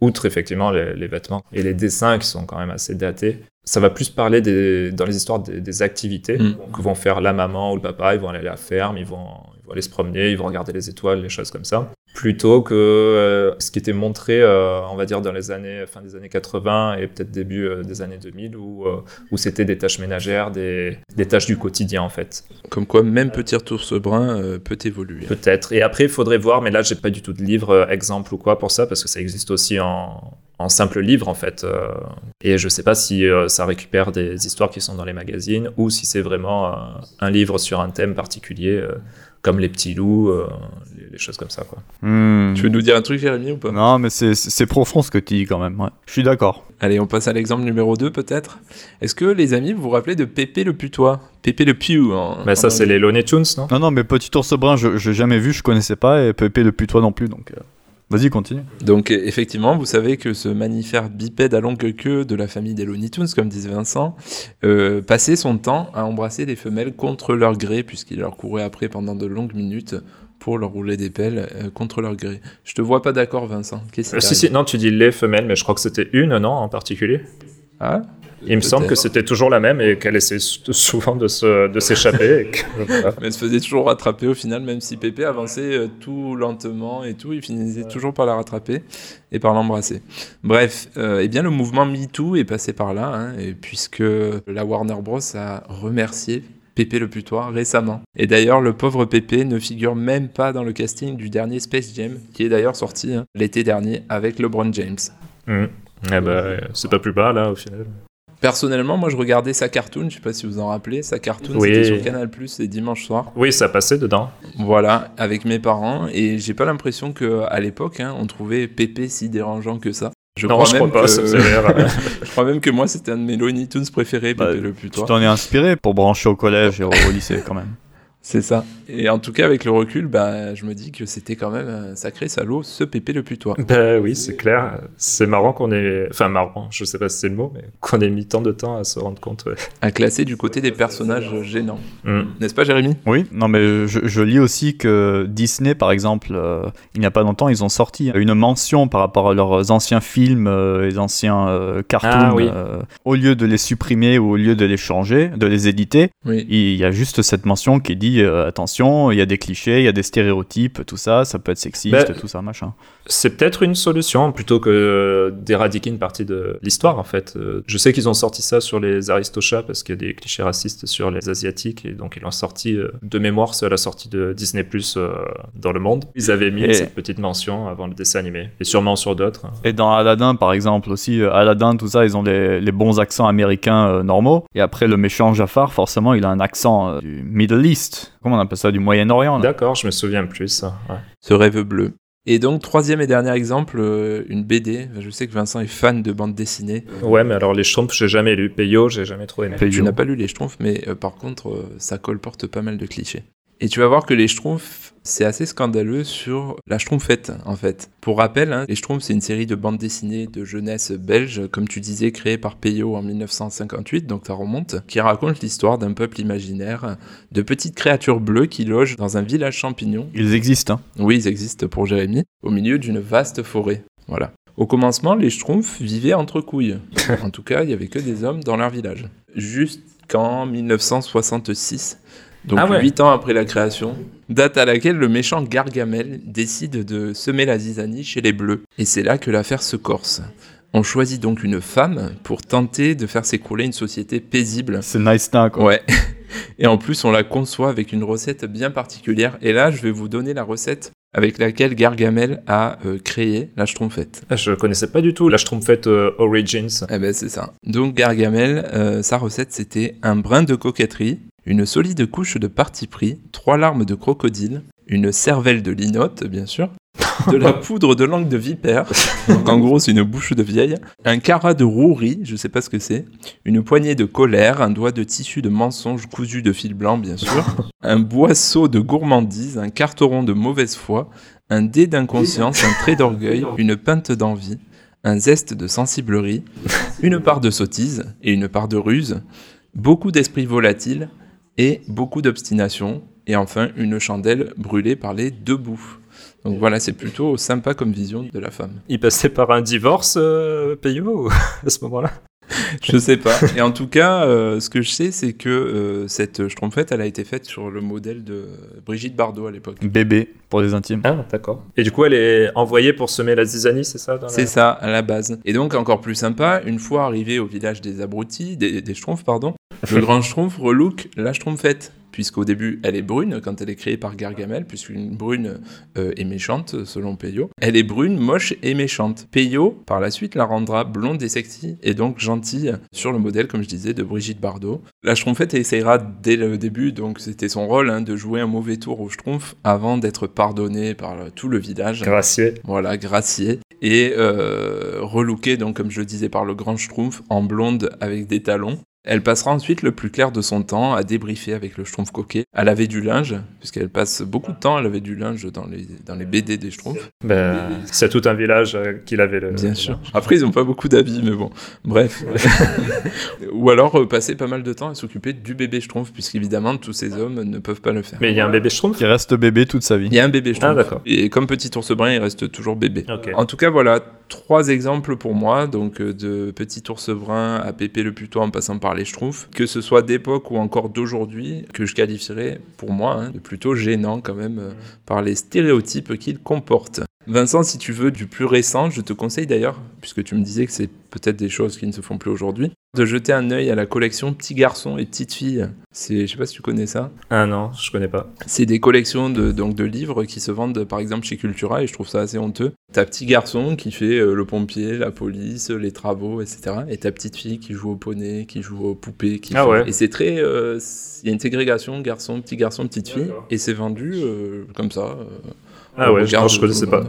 outre effectivement les, les vêtements et les dessins qui sont quand même assez datés, ça va plus parler des, dans les histoires des, des activités Mm. que vont faire la maman ou le papa. Ils vont aller à la ferme, ils vont, vont aller se promener, ils vont regarder les étoiles, les choses comme ça. Plutôt que euh, ce qui était montré, euh, on va dire, dans les années, fin des années 80 et peut-être début euh, des années 2000, où, où c'était des tâches ménagères, des, des tâches du quotidien en fait. Comme quoi, même petit ours brun euh, peut évoluer. Peut-être. Et après, il faudrait voir, mais là, j'ai pas du tout de livre exemple ou quoi pour ça, parce que ça existe aussi en, en simple livre, en fait. euh, et je sais pas si euh, ça récupère des histoires qui sont dans les magazines ou si c'est vraiment euh, un livre sur un thème particulier, comme Les Petits Loups, euh, les, les choses comme ça, quoi. Hmm. Tu veux nous dire un truc, Jérémy, ou pas? Non, mais c'est- profond ce que tu dis quand même. Ouais. Je suis d'accord. Allez, on passe à l'exemple numéro 2 peut-être. Est-ce que les amis, vous vous rappelez de Pépé le putois? Pépé le piou en... Mais ça, c'est les Looney Tunes, non? Non, non, mais Petit Ours Brun, je j'ai jamais vu, je connaissais pas, et Pépé le putois non plus, donc. euh, Vas-y, continue. Donc euh, effectivement, vous savez que ce mammifère bipède à longue queue de la famille des Looney Tunes, comme disait Vincent, euh, passait son temps à embrasser des femelles contre leur gré, puisqu'il leur courait après pendant de longues minutes pour leur rouler des pelles euh, contre leur gré. Je te vois pas d'accord, Vincent. Qu'est-ce Euh, Si, si, non, tu dis les femelles, mais je crois que c'était une, non, en particulier? Ah? Il me semble que c'était toujours la même et qu'elle essayait sou- souvent de se- de s'échapper. et que- *laughs* voilà. Mais elle se faisait toujours rattraper au final, même si Pépé avançait euh, tout lentement et tout, il finissait toujours par la rattraper et par l'embrasser. Bref, euh, eh bien le mouvement MeToo est passé par là, hein, et puisque la Warner Bros a remercié Pépé le putois récemment. Et d'ailleurs, le pauvre Pépé ne figure même pas dans le casting du dernier Space Jam, qui est d'ailleurs sorti hein, l'été dernier avec LeBron James. Hmm. Eh ben, c'est pas plus bas, là, au final. Personnellement, moi je regardais sa cartoon, je sais pas si vous vous en rappelez, sa cartoon Oui. c'était sur Canal Plus les dimanches soirs. Oui, ça passait dedans. Voilà, avec mes parents, et j'ai pas l'impression que à l'époque, hein, on trouvait Pépé si dérangeant que ça. Je non, je crois même pas, que... ça faisait rire. *laughs* je crois même que moi c'était un de mes Looney Tunes préférés, Bah, Pépé le Tu putois. t'en es inspiré pour brancher au collège et au lycée quand même. C'est ça. Et en tout cas, avec le recul, bah, je me dis que c'était quand même un sacré salaud, ce Pépé le putois. Ben oui, c'est clair. C'est marrant qu'on ait. Enfin, marrant, je sais pas si c'est le mot, mais qu'on ait mis tant de temps à se rendre compte. ouais. À classer du côté des personnages gênants. Mm. N'est-ce pas, Jérémy? Oui, non mais je, je lis aussi que Disney, par exemple, euh, il n'y a pas longtemps, ils ont sorti une mention par rapport à leurs anciens films, euh, les anciens euh, cartoons. Ah oui. euh, au lieu de les supprimer ou au lieu de les changer, de les éditer, Oui. il y a juste cette mention qui dit euh, attention, il y a des clichés, il y a des stéréotypes, tout ça, ça peut être sexiste, Ben, tout ça, machin. C'est peut-être une solution plutôt que d'éradiquer une partie de l'histoire en fait. Euh, Je sais qu'ils ont sorti ça sur les Aristochats parce qu'il y a des clichés racistes sur les Asiatiques et donc ils l'ont sorti euh, de mémoire, c'est à la sortie de Disney Plus dans le monde. Ils avaient mis Et- cette petite mention avant le dessin animé et sûrement sur d'autres. hein. Et dans Aladdin, par exemple, aussi, Aladdin, tout ça, ils ont les, les bons accents américains normaux. Et après, le méchant Jafar, forcément, il a un accent du Middle East. Comment on appelle ça Du Moyen-Orient. D'accord, je me souviens plus. ça, ouais. Ce rêve bleu. Et donc, troisième et dernier exemple, euh, une BD. Je sais que Vincent est fan de bande dessinée. Ouais, mais alors les Schtroumpfs, j'ai jamais lu. Peyo, j'ai jamais. Peyo. Tu n'as pas lu les Schtroumpfs, mais euh, par contre, euh, ça colporte pas mal de clichés. Et tu vas voir que les Schtroumpfs, c'est assez scandaleux sur la Schtroumpfette, en fait. Pour rappel, hein, les Schtroumpfs, c'est une série de bandes dessinées de jeunesse belge, comme tu disais, créée par Peyo en 1958, donc ça remonte, qui raconte l'histoire d'un peuple imaginaire de petites créatures bleues qui logent dans un village champignon Ils existent. hein. oui, ils existent pour Jérémy, au milieu d'une vaste forêt. Voilà. Au commencement, les Schtroumpfs vivaient entre couilles. *laughs* en tout cas, il y avait que des hommes dans leur village. Jusqu'en 1966, donc Ah ouais. 8 ans après la création, date à laquelle le méchant Gargamel décide de semer la zizanie chez les Bleus. Et c'est là que l'affaire se corse. On choisit donc une femme pour tenter de faire s'écrouler une société paisible. C'est nice now, quoi. Ouais. *laughs* Et en plus, on la conçoit avec une recette bien particulière. Et là, je vais vous donner la recette avec laquelle Gargamel a euh, créé la Schtroumpfette. Ah, Je connaissais pas du tout la Schtroumpfette euh, Origins. Eh ben, c'est ça. Donc, Gargamel, euh, sa recette, c'était un brin de coquetterie, une solide couche de parti pris, trois larmes de crocodile, une cervelle de linotte, bien sûr, de la *laughs* poudre de langue de vipère, donc en gros c'est une bouche de vieille, un carat de rouerie, je sais pas ce que c'est, une poignée de colère, un doigt de tissu de mensonge cousu de fil blanc bien sûr, *laughs* un boisseau de gourmandise, un carteron de mauvaise foi, un dé d'inconscience, un trait d'orgueil, *laughs* une pinte d'envie, un zeste de sensiblerie, une part de sottise et une part de ruse, beaucoup d'esprit volatile et beaucoup d'obstination, et enfin une chandelle brûlée par les deux bouts. Donc voilà, c'est plutôt sympa comme vision de la femme. Il passait par un divorce, euh, Peyo, *laughs* à ce moment-là? Je sais pas. Et en tout cas, euh, ce que je sais, c'est que euh, cette Schtroumpfette, elle a été faite sur le modèle de Brigitte Bardot à l'époque. Bébé, pour les intimes. Ah, d'accord. Et du coup, elle est envoyée pour semer la zizanie, c'est ça la- C'est ça, à la base. Et donc, encore plus sympa, une fois arrivé au village des abrutis, des, des Schtroumpfs, pardon, le *laughs* grand Schtroumpf relook la Schtroumpfette. Puisqu'au début, elle est brune quand elle est créée par Gargamel, puisqu'une brune euh, est méchante, selon Peyo. Elle est brune, moche et méchante. Peyo, par la suite, la rendra blonde et sexy, et donc gentille, sur le modèle, comme je disais, de Brigitte Bardot. La Schtroumpfette essayera dès le début, donc c'était son rôle, hein, de jouer un mauvais tour au Schtroumpf avant d'être pardonnée par tout le village. Gracieux. Voilà, gracier. Et euh, relooké, donc comme je le disais, par le grand Schtroumpf en blonde avec des talons. Elle passera ensuite le plus clair de son temps à débriefer avec le Schtroumpf coquet, à laver du linge, puisqu'elle passe beaucoup de temps à laver du linge dans les, dans les BD des Schtroumpfs. Ben, c'est tout un village euh, qui l'avait le. Bien sûr. Après, ils n'ont pas beaucoup d'avis, mais bon, bref. *laughs* Ou alors euh, passer pas mal de temps à s'occuper du bébé Schtroumpf, puisqu'évidemment, tous ces hommes ne peuvent pas le faire. Mais il y a un bébé Schtroumpf? Qui reste bébé toute sa vie. Il y a un bébé Schtroumpf. Ah, d'accord. Et comme petit ours brun, il reste toujours bébé. Ok. En tout cas, voilà, trois exemples pour moi, donc euh, de Petit Ours Brun à Pépé le Putois en passant par les Schtroumpfs, que ce soit d'époque ou encore d'aujourd'hui, que je qualifierais pour moi hein, de plutôt gênant quand même euh, par les stéréotypes qu'ils comportent. Vincent, si tu veux du plus récent, je te conseille d'ailleurs, puisque tu me disais que c'est peut-être des choses qui ne se font plus aujourd'hui, de jeter un œil à la collection Petits garçons et Petites filles. C'est, je sais pas si tu connais ça. Ah non, je connais pas. C'est des collections de, donc, de livres qui se vendent par exemple chez Cultura et je trouve ça assez honteux. Ta petit garçon qui fait euh, le pompier, la police, les travaux, etc. Et ta petite fille qui joue au poney, qui joue aux poupées. Qui Ah fait- ouais. Et c'est très. euh, Il y a une ségrégation garçon, petit garçon, petite fille. Et c'est vendu euh, comme ça. euh, Ah ouais, je, regarde je connaissais pas.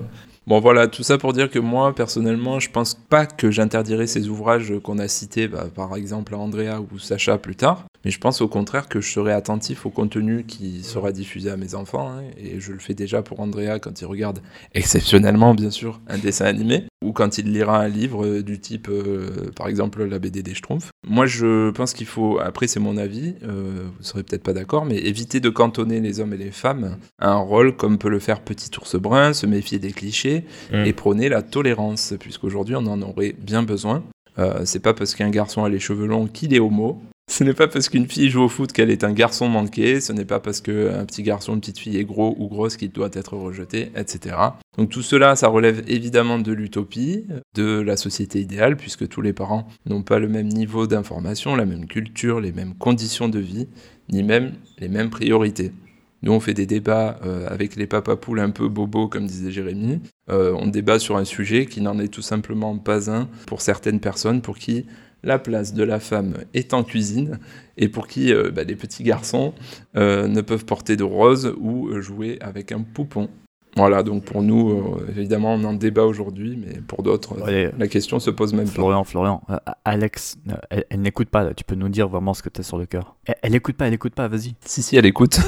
Bon voilà, tout ça pour dire que moi, personnellement, je pense pas que j'interdirais ces ouvrages qu'on a cités, bah, par exemple à Andrea ou Sacha plus tard. Mais je pense au contraire que je serai attentif au contenu qui sera diffusé à mes enfants. hein, et je le fais déjà pour Andrea quand il regarde exceptionnellement, bien sûr, un dessin animé. Ou quand il lira un livre du type, euh, par exemple, la BD des Schtroumpfs. Moi, je pense qu'il faut, après c'est mon avis, euh, vous serez peut-être pas d'accord, mais éviter de cantonner les hommes et les femmes à un rôle comme peut le faire Petit Ours Brun, se méfier des clichés Mm. et prôner la tolérance, puisqu'aujourd'hui on en aurait bien besoin. Euh, c'est pas parce qu'un garçon a les cheveux longs qu'il est homo. Ce n'est pas parce qu'une fille joue au foot qu'elle est un garçon manqué. Ce n'est pas parce qu'un petit garçon, une petite fille est gros ou grosse qu'il doit être rejeté, etc. Donc tout cela, ça relève évidemment de l'utopie, de la société idéale, puisque tous les parents n'ont pas le même niveau d'information, la même culture, les mêmes conditions de vie, ni même les mêmes priorités. Nous, on fait des débats euh, avec les papapoules un peu bobos, comme disait Jérémy. Euh, on débat sur un sujet qui n'en est tout simplement pas un pour certaines personnes pour qui la place de la femme est en cuisine et pour qui euh, bah, les petits garçons euh, ne peuvent porter de rose ou euh, jouer avec un poupon. Voilà, donc pour nous, euh, évidemment, on en débat aujourd'hui, mais pour d'autres, la question se pose même pas. Florian, Florian, euh, Alex, euh, elle, elle n'écoute pas, là. tu peux nous dire vraiment ce que t'as sur le cœur. Elle, elle écoute pas, elle écoute pas, vas-y. Si, si, elle écoute.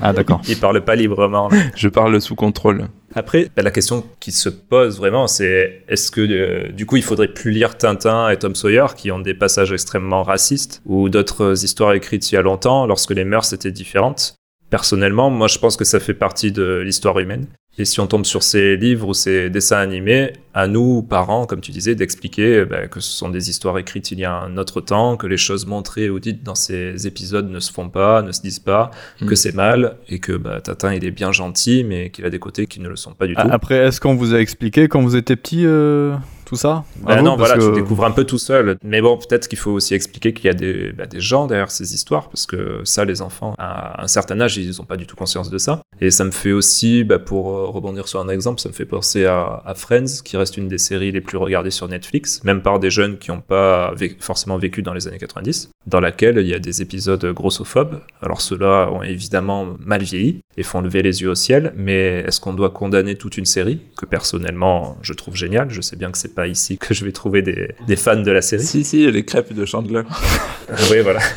Ah d'accord. Il parle pas librement. là. *laughs* Je parle sous contrôle. Après, la question qui se pose vraiment, c'est est-ce que euh, du coup il faudrait plus lire Tintin et Tom Sawyer qui ont des passages extrêmement racistes ou d'autres histoires écrites il y a longtemps lorsque les mœurs étaient différentes? Personnellement, moi je pense que ça fait partie de l'histoire humaine. Et si on tombe sur ces livres ou ces dessins animés, à nous, parents, comme tu disais, d'expliquer bah, que ce sont des histoires écrites il y a un autre temps, que les choses montrées ou dites dans ces épisodes ne se font pas, ne se disent pas, Mm. que c'est mal, et que bah, Tintin il est bien gentil, mais qu'il a des côtés qui ne le sont pas du tout. Après, est-ce qu'on vous a expliqué quand vous étiez petit euh, tout ça Bah vous non, voilà, que- tu découvres un peu tout seul. Mais bon, peut-être qu'il faut aussi expliquer qu'il y a des, bah, des gens derrière ces histoires, parce que ça, les enfants, à un certain âge, ils n'ont pas du tout conscience de ça. Et ça me fait aussi, bah, pour euh, rebondir sur un exemple, ça me fait penser à, à Friends, qui reste une des séries les plus regardées sur Netflix, même par des jeunes qui n'ont pas vé- forcément vécu dans les années 90, dans laquelle il y a des épisodes grossophobes. Alors ceux-là ont évidemment mal vieilli et font lever les yeux au ciel, mais est-ce qu'on doit condamner toute une série, que personnellement je trouve géniale Je sais bien que c'est pas ici que je vais trouver des, des fans de la série. Si, si, les crêpes de Chandler. *laughs* oui, voilà. *laughs*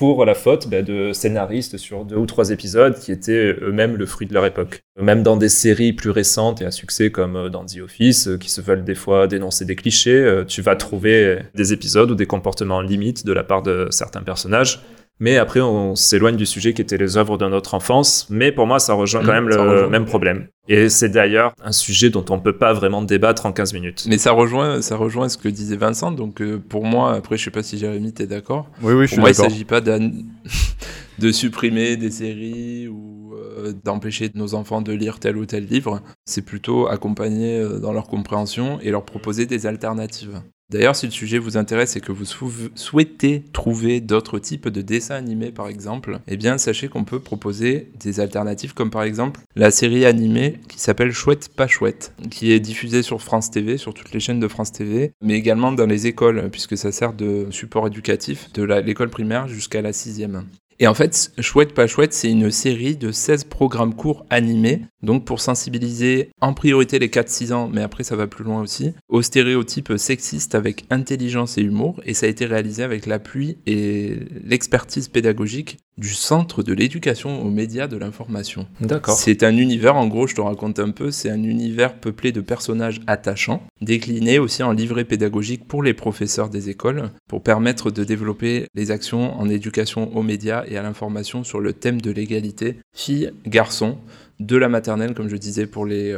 Pour la faute bah, de scénaristes sur deux ou trois épisodes qui étaient eux-mêmes le fruit de leur époque. Même dans des séries plus récentes et à succès comme euh, dans The Office, euh, qui se veulent des fois dénoncer des clichés, euh, tu vas trouver des épisodes ou des comportements limites de la part de certains personnages. Mais après, on s'éloigne du sujet qui était les œuvres de notre enfance. Mais pour moi, ça rejoint quand Mmh, même le rejoint. même problème. Et c'est d'ailleurs un sujet dont on peut pas vraiment débattre en 15 minutes. Mais ça rejoint, ça rejoint ce que disait Vincent. Donc euh, pour moi, après, je sais pas si Jérémy, t'es d'accord. Oui, oui, je Pour suis moi, il d'accord. s'agit pas *laughs* de supprimer des séries ou euh, d'empêcher nos enfants de lire tel ou tel livre. C'est plutôt accompagner euh, dans leur compréhension et leur proposer des alternatives. D'ailleurs, si le sujet vous intéresse et que vous sou- souhaitez trouver d'autres types de dessins animés, par exemple, eh bien, sachez qu'on peut proposer des alternatives, comme par exemple la série animée qui s'appelle Chouette pas chouette, qui est diffusée sur France TV, sur toutes les chaînes de France TV, mais également dans les écoles, puisque ça sert de support éducatif de l'école primaire jusqu'à la sixième. Et en fait, Chouette pas chouette, c'est une série de 16 programmes courts animés, donc pour sensibiliser en priorité les 4-6 ans, mais après ça va plus loin aussi, aux stéréotypes sexistes avec intelligence et humour, et ça a été réalisé avec l'appui et l'expertise pédagogique du Centre de l'éducation aux médias de l'information. D'accord. C'est un univers, en gros, je te raconte un peu, c'est un univers peuplé de personnages attachants, décliné aussi en livret pédagogique pour les professeurs des écoles, pour permettre de développer les actions en éducation aux médias et à l'information sur le thème de l'égalité filles-garçons, de la maternelle, comme je disais, pour les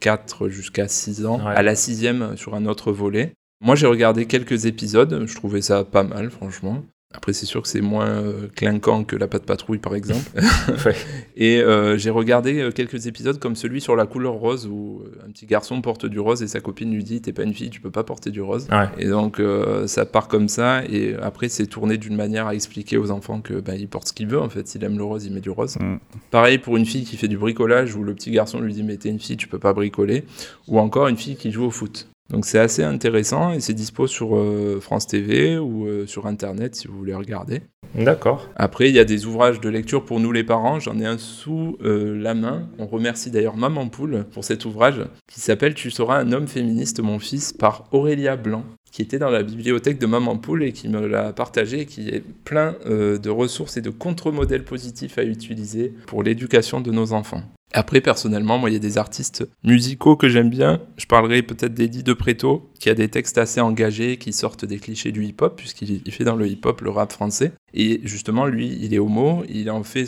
4 jusqu'à 6 ans, Ouais. à la sixième sur un autre volet. Moi, j'ai regardé quelques épisodes, je trouvais ça pas mal, franchement. Après, c'est sûr que c'est moins euh, clinquant que La Patte Patrouille, par exemple. *laughs* Ouais. *laughs* Et euh, j'ai regardé euh, quelques épisodes comme celui sur la couleur rose où un petit garçon porte du rose et sa copine lui dit T'es pas une fille, tu peux pas porter du rose. Ouais. Et donc euh, ça part comme ça. Et après, c'est tourné d'une manière à expliquer aux enfants que bah, il porte ce qu'il veut en fait. S'il aime le rose, il met du rose. Mm. Pareil pour une fille qui fait du bricolage où le petit garçon lui dit Mais t'es une fille, tu peux pas bricoler. Ou encore une fille qui joue au foot. Donc c'est assez intéressant et c'est dispo sur euh, France TV ou euh, sur Internet si vous voulez regarder. D'accord. Après, il y a des ouvrages de lecture pour nous les parents. J'en ai un sous euh, la main. On remercie d'ailleurs Maman Poule pour cet ouvrage qui s'appelle Tu seras un homme féministe, mon fils, par Aurélia Blanc qui était dans la bibliothèque de Maman Poule et qui me l'a partagé, et qui est plein euh, de ressources et de contre-modèles positifs à utiliser pour l'éducation de nos enfants. Après, personnellement, moi, il y a des artistes musicaux que j'aime bien. Je parlerai peut-être d'Eddie de Preto, qui a des textes assez engagés, qui sortent des clichés du hip-hop, puisqu'il fait dans le hip-hop le rap français. Et justement, lui, il est homo, il en fait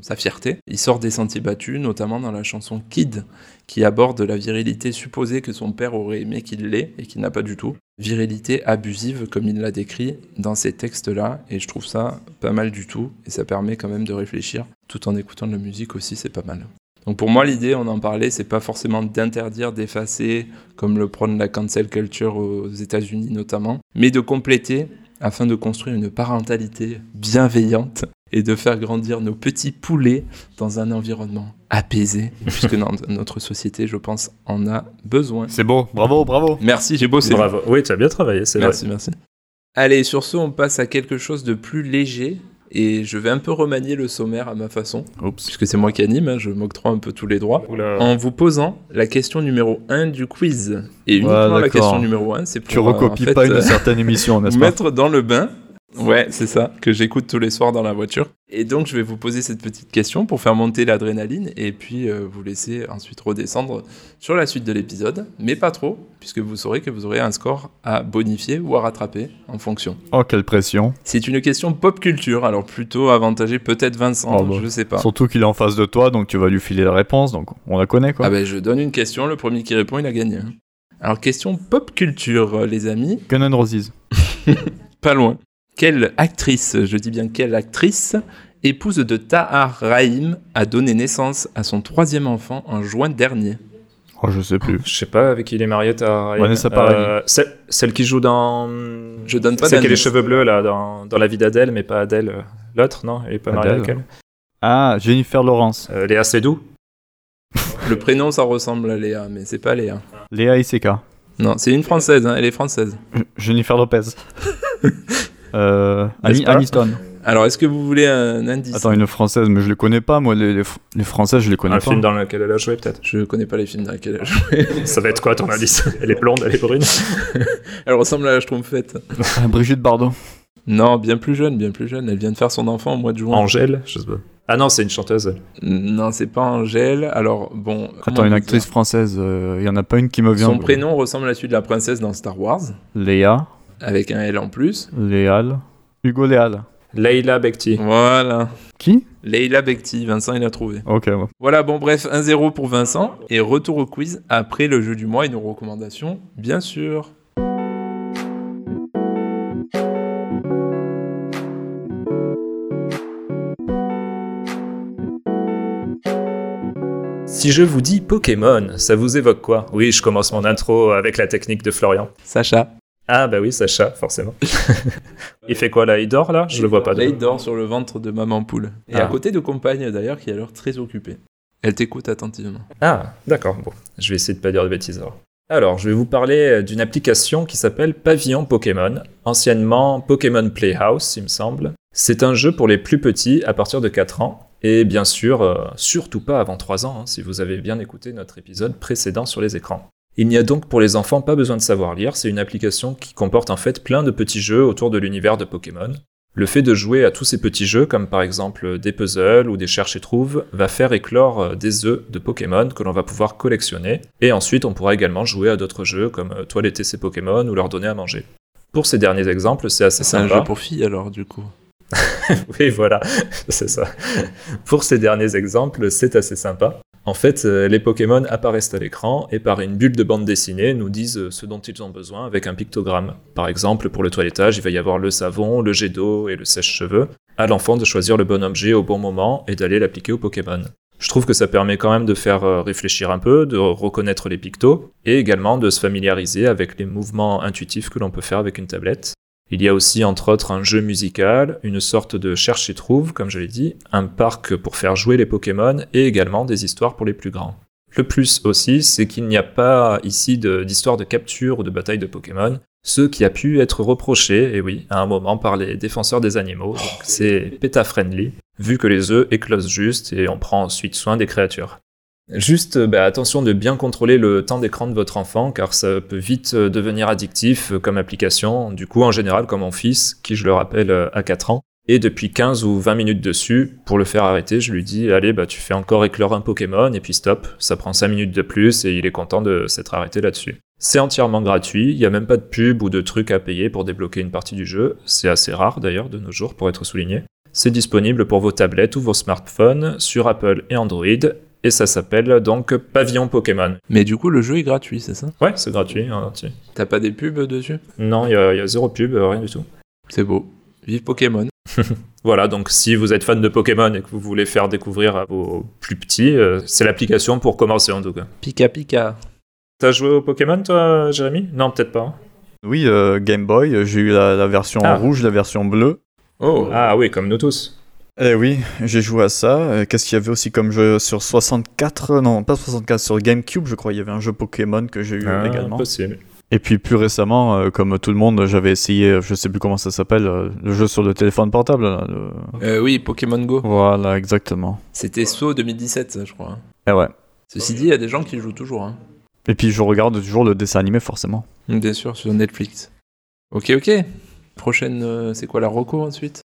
sa fierté. Il sort des sentiers battus, notamment dans la chanson Kid, qui aborde la virilité supposée que son père aurait aimé qu'il l'ait et qu'il n'a pas du tout. Virilité abusive, comme il l'a décrit dans ces textes-là, et je trouve ça pas mal du tout, et ça permet quand même de réfléchir, tout en écoutant de la musique aussi, c'est pas mal. Donc pour moi, l'idée, on en parlait, c'est pas forcément d'interdire, d'effacer, comme le prône la cancel culture aux États-Unis notamment, mais de compléter afin de construire une parentalité bienveillante et de faire grandir nos petits poulets dans un environnement apaisé, *laughs* puisque dans notre société, je pense, en a besoin. C'est beau, bravo, bravo. Merci, j'ai bossé. Bravo. Oui, tu as bien travaillé, c'est vrai. Merci, merci. Allez, sur ce, on passe à quelque chose de plus léger et je vais un peu remanier le sommaire à ma façon, Oups. puisque c'est moi qui anime, hein, je m'octroie un peu tous les droits, Oula. en vous posant la question numéro 1 du quiz. Et Ouais, uniquement la question numéro 1, c'est pour Tu euh, recopies en fait, pas une certaine émission, n'est-ce vous pas mettre dans le bain. Ouais, c'est ça, que j'écoute tous les soirs dans la voiture. Et donc, je vais vous poser cette petite question pour faire monter l'adrénaline et puis euh, vous laisser ensuite redescendre sur la suite de l'épisode, mais pas trop, puisque vous saurez que vous aurez un score à bonifier ou à rattraper en fonction. Oh, quelle pression. C'est une question pop culture, alors plutôt avantagé peut-être Vincent, Oh, bah. je sais pas. Surtout qu'il est en face de toi, donc tu vas lui filer la réponse, donc on la connaît quoi. Ah ben, je donne une question, le premier qui répond, il a gagné. Alors, question pop culture, euh, les amis. Gun and Roses. *laughs* Pas loin. Quelle actrice, je dis bien quelle actrice, épouse de Tahar Rahim, a donné naissance à son troisième enfant en juin dernier? Oh, je sais plus. Je sais pas avec qui il est marié. Vanessa Paradis. Euh, celle, celle qui joue dans. Je donne pas Celle qui a les cheveux bleus, là, dans, dans la vie d'Adèle, mais pas Adèle. euh, L'autre, non? Elle est pas mariée avec elle Ah, Jennifer Lawrence. Euh, Léa Seydoux *laughs* Le prénom, ça ressemble à Léa, mais c'est pas Léa. Léa Iseka. Non, c'est une française, hein, elle est française. Jennifer Lopez. *laughs* euh, Annie, pas Aniston. Alors, est-ce que vous voulez un indice Attends, une française, mais je les connais pas, moi, les, les, Fr- les françaises, je les connais Un pas. film dans lequel elle a joué, peut-être? Je connais pas les films dans lesquels elle joué. *laughs* Ça va être quoi ton indice? Elle est blonde, elle est brune? *laughs* Elle ressemble à la Schtroumpfette. *laughs* Brigitte Bardot. Non, bien plus jeune, bien plus jeune. Elle vient de faire son enfant au mois de juin. Angèle Je sais pas. Ah non, c'est une chanteuse. Non, c'est pas Angèle. Alors, bon. Attends, une actrice française, il y en a pas une qui me vient. Son prénom ressemble à celui de la princesse dans Star Wars, Léa. Avec un L en plus. Léal. Hugo Léal. Leila Bekti. Voilà. Qui? Leila Bekti, Vincent, il a trouvé. Ok, ouais. Voilà, bon, bref, 1-0 pour Vincent. Et retour au quiz après le jeu du mois et nos recommandations, bien sûr. Si je vous dis Pokémon, ça vous évoque quoi? Oui, je commence mon intro avec la technique de Florian. Sacha. Ah bah oui, Sacha, forcément. *laughs* il fait quoi là? Il dort là? Je le vois pas. Là, il dort sur le ventre de maman poule. Et Ah. à côté de compagne, d'ailleurs, qui a l'air très occupée. Elle t'écoute attentivement. Ah, d'accord. Bon, je vais essayer de pas dire de bêtises. alors. Alors, je vais vous parler d'une application qui s'appelle Pavillon Pokémon, anciennement Pokémon Playhouse, il me semble. C'est un jeu pour les plus petits à partir de 4 ans, et bien sûr, euh, surtout pas avant 3 ans, hein, si vous avez bien écouté notre épisode précédent sur les écrans. Il n'y a donc pour les enfants pas besoin de savoir lire, c'est une application qui comporte en fait plein de petits jeux autour de l'univers de Pokémon. Le fait de jouer à tous ces petits jeux, comme par exemple des puzzles ou des cherche et trouve, va faire éclore euh, des œufs de Pokémon que l'on va pouvoir collectionner, et ensuite on pourra également jouer à d'autres jeux comme euh, toiletter ses Pokémon ou leur donner à manger. Pour ces derniers exemples, c'est assez C'est un sympa. jeu pour filles, alors, du coup. *laughs* Oui, voilà, *laughs* c'est ça. Pour ces derniers exemples, c'est assez sympa. En fait, euh, les Pokémon apparaissent à l'écran et par une bulle de bande dessinée nous disent euh, ce dont ils ont besoin avec un pictogramme. Par exemple, pour le toilettage, il va y avoir le savon, le jet d'eau et le sèche-cheveux. À l'enfant de choisir le bon objet au bon moment et d'aller l'appliquer au Pokémon. Je trouve que ça permet quand même de faire euh, réfléchir un peu, de reconnaître les pictos et également de se familiariser avec les mouvements intuitifs que l'on peut faire avec une tablette. Il y a aussi entre autres un jeu musical, une sorte de cherche et trouve, comme je l'ai dit, un parc pour faire jouer les Pokémon et également des histoires pour les plus grands. Le plus aussi, c'est qu'il n'y a pas ici d'histoire de, capture ou de bataille de Pokémon. Ce qui a pu être reproché, et oui, à un moment par les défenseurs des animaux, c'est PETA-friendly, vu que les œufs éclosent juste et on prend ensuite soin des créatures. Juste bah, attention de bien contrôler le temps d'écran de votre enfant car ça peut vite euh, devenir addictif euh, comme application. Du coup, en général, comme mon fils, qui je le rappelle euh, a 4 ans, et depuis 15 ou 20 minutes dessus, pour le faire arrêter, je lui dis Allez, bah, tu fais encore éclore un Pokémon et puis stop. Ça prend 5 minutes de plus et il est content de s'être arrêté là-dessus. C'est entièrement gratuit, il n'y a même pas de pub ou de trucs à payer pour débloquer une partie du jeu. C'est assez rare d'ailleurs de nos jours pour être souligné. C'est disponible pour vos tablettes ou vos smartphones sur Apple et Android et ça s'appelle donc Pavillon Pokémon. Mais du coup, le jeu est gratuit, c'est ça? Ouais, c'est gratuit. entier. T'as pas des pubs dessus? Non, il y, a- il y a zéro pub, euh, rien du tout. C'est beau. Vive Pokémon. *laughs* Voilà, donc si vous êtes fan de Pokémon et que vous voulez faire découvrir à vos plus petits, euh, c'est l'application pour commencer en tout cas. Pika Pika. T'as joué au Pokémon toi, Jérémy? Non, peut-être pas. hein. Oui, euh, Game Boy, j'ai eu la, la version Ah. rouge, la version bleue. Oh. Ah oui, comme nous tous. Eh oui, j'ai joué à ça. Euh, Qu'est-ce qu'il y avait aussi comme jeu sur 64 Non, pas 64, sur GameCube, je crois, il y avait un jeu Pokémon que j'ai eu Ah, également. Possible. Et puis plus récemment, euh, comme tout le monde, j'avais essayé, euh, je sais plus comment ça s'appelle, euh, le jeu sur le téléphone portable. là, le- Euh, oui, Pokémon Go. Voilà, exactement. C'était SO 2017, ça, je crois. hein. Et ouais. Ceci dit, il y a des gens qui jouent toujours. Hein. Et puis je regarde toujours le dessin animé, forcément. Bien sûr, sur Netflix. Ok, ok. Prochaine, c'est quoi la reco ensuite?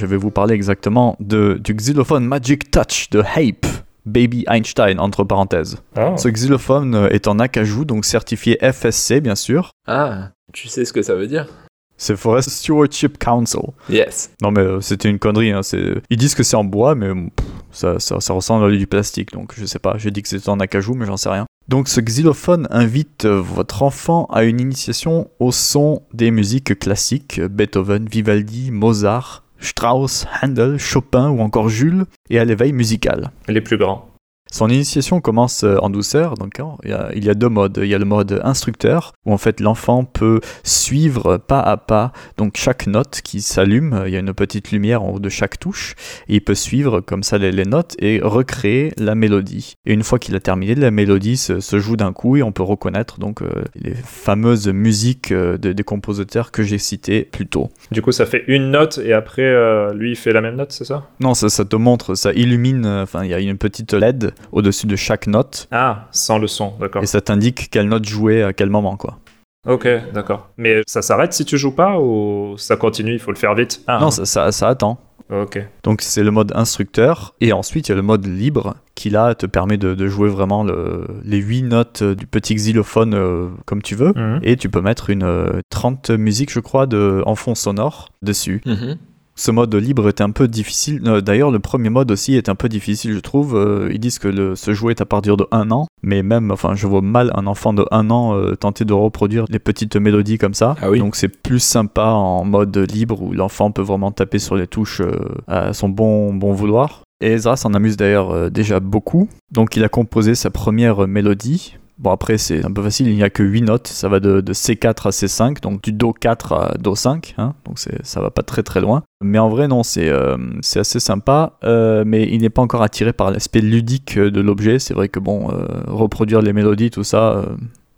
Je vais vous parler exactement de, du xylophone Magic Touch de Hape, Baby Einstein, entre parenthèses. Ah. Ce xylophone euh, est en acajou, donc certifié FSC, bien sûr. Ah, tu sais ce que ça veut dire? C'est Forest Stewardship Council. Yes. Non mais euh, c'était une connerie, hein, ils disent que c'est en bois, mais pff, ça, ça, ça ressemble à du plastique, donc je sais pas, j'ai dit que c'était en acajou, mais j'en sais rien. Donc ce xylophone invite euh, votre enfant à une initiation au son des musiques classiques, Beethoven, Vivaldi, Mozart, Strauss, Handel, Chopin ou encore Jules, et à l'éveil musical. Les plus grands. Son initiation commence euh, en douceur, donc hein, il y, a, il y a deux modes. Il y a le mode instructeur, où en fait l'enfant peut suivre pas à pas donc chaque note qui s'allume, il y a une petite lumière en haut de chaque touche, et il peut suivre comme ça les, les notes et recréer la mélodie. Et une fois qu'il a terminé, la mélodie se, se joue d'un coup et on peut reconnaître donc euh, les fameuses musiques euh, de- des compositeurs que j'ai cités plus tôt. Du coup, ça fait une note et après, euh, lui, il fait la même note, c'est ça? Non, ça, ça te montre, ça illumine, enfin il y a une petite LED au-dessus de chaque note, Ah, sans le son, d'accord. et ça t'indique quelle note jouer à quel moment quoi. Ok, d'accord. Mais ça s'arrête si tu joues pas ou ça continue, il faut le faire vite? Ah, Non, ça, ça, ça attend. Ok. Donc c'est le mode instructeur et ensuite il y a le mode libre qui là te permet de, de jouer vraiment le- les 8 notes du petit xylophone euh, comme tu veux Mhm. et tu peux mettre une euh, 30 musiques je crois de, en fond sonore dessus. Mhm. Ce mode libre est un peu difficile. Euh, D'ailleurs, le premier mode aussi est un peu difficile, je trouve. Euh, ils disent que le, ce jeu est à partir de 1 an, mais même, enfin, je vois mal un enfant de 1 an euh, tenter de reproduire les petites mélodies comme ça. Ah oui. Donc c'est plus sympa en mode libre où l'enfant peut vraiment taper sur les touches euh, à son bon, bon vouloir. Et Ezra s'en amuse d'ailleurs déjà beaucoup. Donc il a composé sa première mélodie. Bon après c'est un peu facile, il n'y a que 8 notes, ça va de, de C4 à C5, donc du Do 4 à Do 5, hein, donc ça va pas très très loin. Mais en vrai non, c'est euh, assez sympa, euh, mais il n'est pas encore attiré par l'aspect ludique de l'objet. C'est vrai que bon, euh, reproduire les mélodies, tout ça, euh,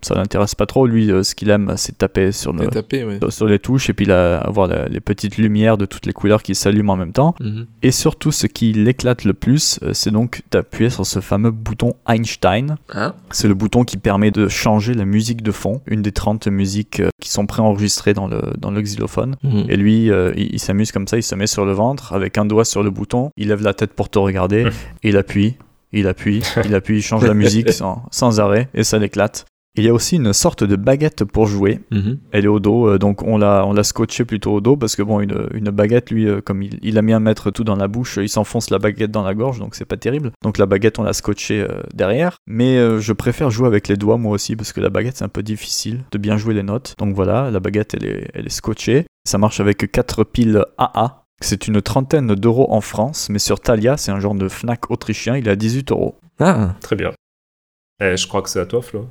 ça l'intéresse pas trop. Lui, euh, ce qu'il aime, c'est taper sur, le, ouais. sur les touches et puis là, avoir la- les petites lumières de toutes les couleurs qui s'allument en même temps. Mhm. Et surtout, ce qui l'éclate le plus, euh, c'est donc d'appuyer sur ce fameux bouton Einstein. Hein C'est le bouton qui permet de changer la musique de fond, une des 30 musiques euh, qui sont préenregistrées dans le, dans le xylophone. Mhm. Et lui, euh, il, il s'amuse comme ça, il se met sur le ventre avec un doigt sur le bouton, il lève la tête pour te regarder, et il appuie, il appuie, il appuie, il change la musique *laughs* sans, sans arrêt, et ça l'éclate. Il y a aussi une sorte de baguette pour jouer. Mhm. Elle est au dos, euh, donc on l'a, on l'a scotché plutôt au dos parce que bon, une, une baguette, lui, euh, comme il, il a mis à mettre tout dans la bouche, il s'enfonce la baguette dans la gorge, donc c'est pas terrible. Donc la baguette, on l'a scotché euh, derrière. Mais euh, je préfère jouer avec les doigts moi aussi parce que la baguette, c'est un peu difficile de bien jouer les notes. Donc voilà, la baguette, elle est, elle est scotchée. Ça marche avec 4 piles AA. C'est une trentaine d'euros en France, mais sur Thalia, c'est un genre de Fnac autrichien, il est à 18 euros. Ah, Très bien. Eh, je crois que c'est à toi, Flo.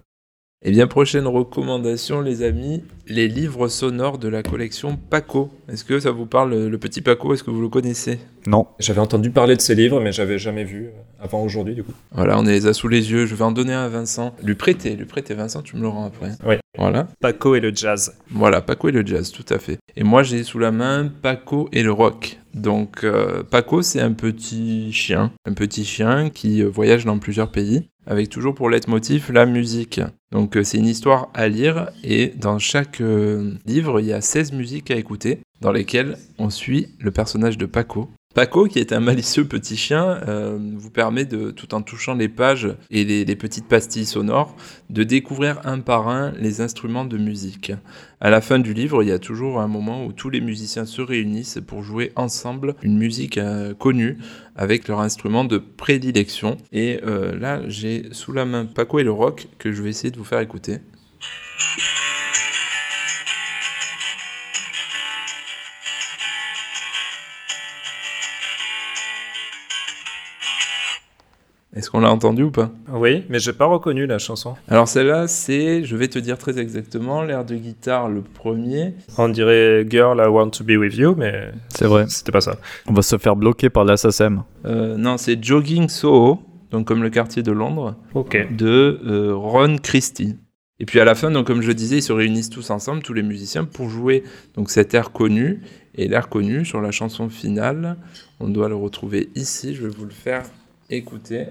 Eh bien, prochaine recommandation, les amis, les livres sonores de la collection Paco. Est-ce que ça vous parle, le petit Paco? Est-ce que vous le connaissez? Non. J'avais entendu parler de ces livres, mais j'avais jamais vu euh, avant aujourd'hui, du coup. Voilà, on les a sous les yeux. Je vais en donner un à Vincent. Lui prêter, lui prêter, Vincent, tu me le rends après. Oui. Voilà. Paco et le jazz. Voilà, Paco et le jazz, tout à fait. Et moi, j'ai sous la main Paco et le rock. Donc, euh, Paco, c'est un petit chien. Un petit chien qui euh, voyage dans plusieurs pays avec toujours pour leitmotiv la musique. Donc euh, c'est une histoire à lire et dans chaque euh, livre, il y a 16 musiques à écouter dans lesquelles on suit le personnage de Paco. Paco, qui est un malicieux petit chien, euh, vous permet de, tout en touchant les pages et les, petites pastilles sonores, de découvrir un par un les instruments de musique. À la fin du livre, il y a toujours un moment où tous les musiciens se réunissent pour jouer ensemble une musique euh, connue avec leur instrument de prédilection. Et euh, là, j'ai sous la main Paco et le rock que je vais essayer de vous faire écouter. Est-ce qu'on l'a entendu ou pas? Oui, mais j'ai pas reconnu la chanson. Alors celle-là, c'est, je vais te dire très exactement, l'air de guitare le premier. On dirait Girl, I Want to Be With You, mais C'est vrai. c'était pas ça. On va se faire bloquer par l'ASSM. Euh, non, c'est Jogging Soho, donc comme le quartier de Londres, Ok. de euh, Ron Christie. Et puis à la fin, donc comme je disais, ils se réunissent tous ensemble, tous les musiciens, pour jouer donc cet air connu. Et l'air connu sur la chanson finale, on doit le retrouver ici. Je vais vous le faire écouter.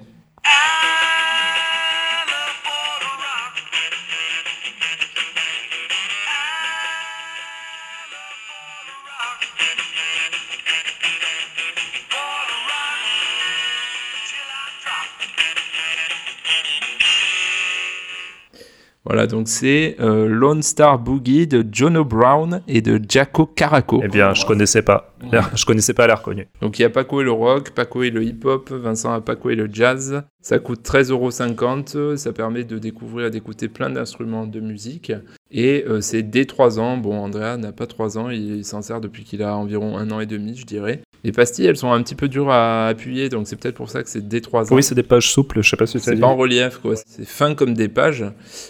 Voilà, donc c'est euh, Lone Star Boogie de Jono Brown et de Jaco Caraco. Eh bien, je connaissais pas. *laughs* Je connaissais pas l'air connu. Donc il y a Paco et le rock, Paco et le hip-hop, Vincent a Paco et le jazz. Ça coûte 13,50€, ça permet de découvrir et d'écouter plein d'instruments de musique. Et euh, c'est dès 3 ans. Bon, Andrea n'a pas 3 ans, il, il s'en sert depuis qu'il a environ un an et demi, je dirais. Les pastilles, elles sont un petit peu dures à appuyer, donc c'est peut-être pour ça que c'est dès 3 ans. Oui, c'est des pages souples, je sais pas si C'est dit. pas en relief, quoi. C'est fin comme des pages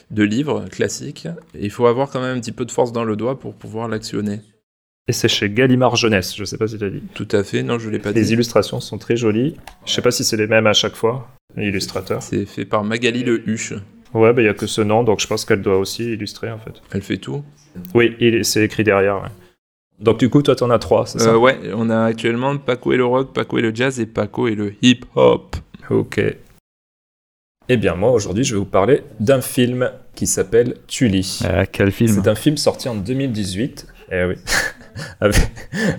de livres classiques. Et il faut avoir quand même un petit peu de force dans le doigt pour pouvoir l'actionner. Et c'est chez Gallimard Jeunesse, je sais pas si tu as dit. Tout à fait, non, je l'ai pas Les dit. illustrations sont très jolies. Je sais pas si c'est les mêmes à chaque fois, l'illustrateur. C'est fait par Magali Le Huche. Ouais, bah il y a que ce nom, donc je pense qu'elle doit aussi illustrer en fait. Elle fait tout? Oui, il- c'est écrit derrière. ouais. Donc du coup, toi, t'en as trois, c'est ça? Euh, ouais, on a actuellement Paco et le rock, Paco et le jazz et Paco et le hip hop. Ok. Eh bien, moi, aujourd'hui, je vais vous parler d'un film qui s'appelle Tully. Ah, quel film? C'est un film sorti en 2018. Eh oui. *laughs* avec,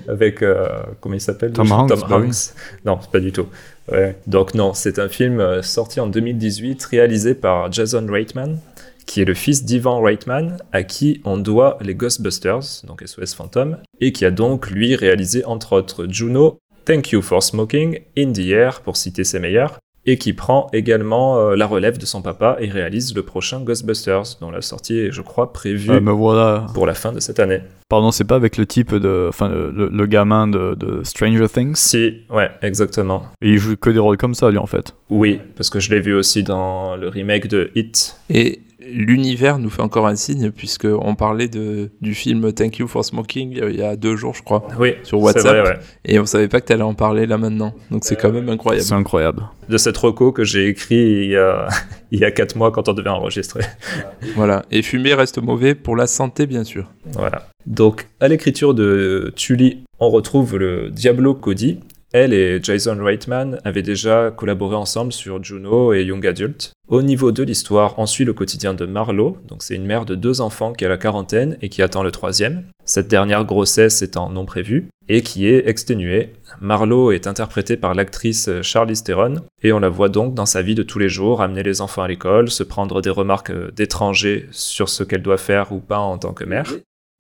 avec, euh, comment il s'appelle? Tom Hanks, Tom bah oui. Hanks. Non, pas du tout. Ouais. Donc non, c'est un film euh, sorti en 2018, réalisé par Jason Reitman, qui est le fils d'Ivan Reitman, à qui on doit les Ghostbusters, donc SOS Phantom, et qui a donc lui réalisé entre autres Juno, Thank You for Smoking, In the Air, pour citer ses meilleurs, et qui prend également euh, la relève de son papa et réalise le prochain Ghostbusters, dont la sortie est, je crois, prévue Ah, voilà. pour la fin de cette année. Pardon, c'est pas avec le type de. Enfin, le, le- le gamin de, de Stranger Things? Si, ouais, exactement. Et il joue que des rôles comme ça, lui, en fait. Oui, parce que je l'ai vu aussi dans le remake de Hit. Et l'univers nous fait encore un signe, puisqu'on parlait de, du film Thank You for Smoking euh, il y a deux jours, je crois, Oui, sur WhatsApp. vrai, ouais. Et on savait pas que tu allais en parler là maintenant. Donc c'est quand même incroyable. C'est incroyable. De cette reco que j'ai écrit il y a *laughs* il y a quatre mois quand on devait enregistrer. *laughs* Voilà. Et fumer reste mauvais pour la santé, bien sûr. Voilà. Donc, à l'écriture de Tully, on retrouve le Diablo Cody. Elle et Jason Reitman avaient déjà collaboré ensemble sur Juno et Young Adult. Au niveau de l'histoire, on suit le quotidien de Marlo, donc c'est une mère de deux enfants qui a la quarantaine et qui attend le troisième. Cette dernière grossesse étant non prévue et qui est exténuée. Marlo est interprétée par l'actrice Charlize Theron et on la voit donc dans sa vie de tous les jours amener les enfants à l'école, se prendre des remarques euh, d'étrangers sur ce qu'elle doit faire ou pas en tant que mère.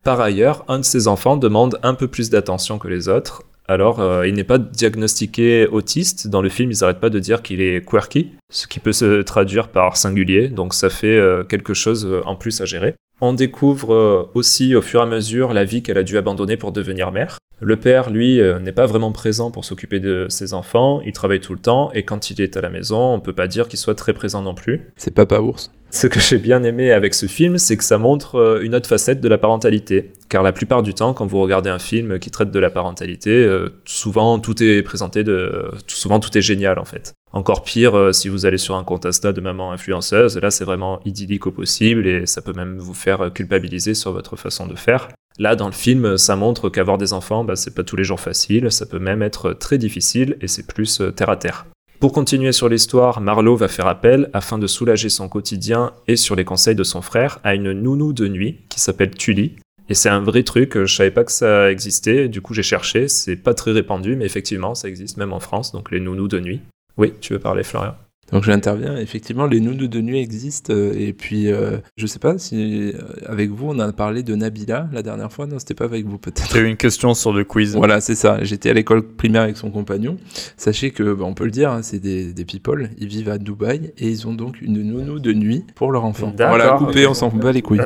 Par ailleurs, un de ses enfants demande un peu plus d'attention que les autres. Alors, euh, il n'est pas diagnostiqué autiste. Dans le film, ils n'arrêtent pas de dire qu'il est quirky, ce qui peut se traduire par singulier. Donc, ça fait euh, quelque chose euh, en plus à gérer. On découvre aussi au fur et à mesure la vie qu'elle a dû abandonner pour devenir mère. Le père, lui, n'est pas vraiment présent pour s'occuper de ses enfants. Il travaille tout le temps et quand il est à la maison, on peut pas dire qu'il soit très présent non plus. C'est Papa Ours. Ce que j'ai bien aimé avec ce film, c'est que ça montre euh, une autre facette de la parentalité. Car la plupart du temps, quand vous regardez un film qui traite de la parentalité, euh, souvent tout est présenté de, souvent tout est génial en fait. Encore pire, euh, si vous allez sur un compte Insta de maman influenceuse, là c'est vraiment idyllique au possible et ça peut même vous faire culpabiliser sur votre façon de faire. Là, dans le film, ça montre qu'avoir des enfants, bah, c'est pas tous les jours facile, ça peut même être très difficile et c'est plus terre à terre. Pour continuer sur l'histoire, Marlowe va faire appel, afin de soulager son quotidien et sur les conseils de son frère, à une nounou de nuit qui s'appelle Tully. Et c'est un vrai truc, je savais pas que ça existait, du coup j'ai cherché, c'est pas très répandu, mais effectivement ça existe même en France, donc les nounous de nuit. Oui, tu veux parler Florian? Donc j'interviens. Effectivement, les nounous de nuit existent. Et puis, euh, je sais pas si euh, avec vous, on a parlé de Nabila la dernière fois. Non, c'était pas avec vous peut-être. J'ai eu une question sur le quiz. Voilà, c'est ça. J'étais à l'école primaire avec son compagnon. Sachez que, bah, on peut le dire, hein, c'est des, des, people. Ils vivent à Dubaï et ils ont donc une nounou de nuit pour leur enfant. Voilà, coupé, on s'en bat les couilles.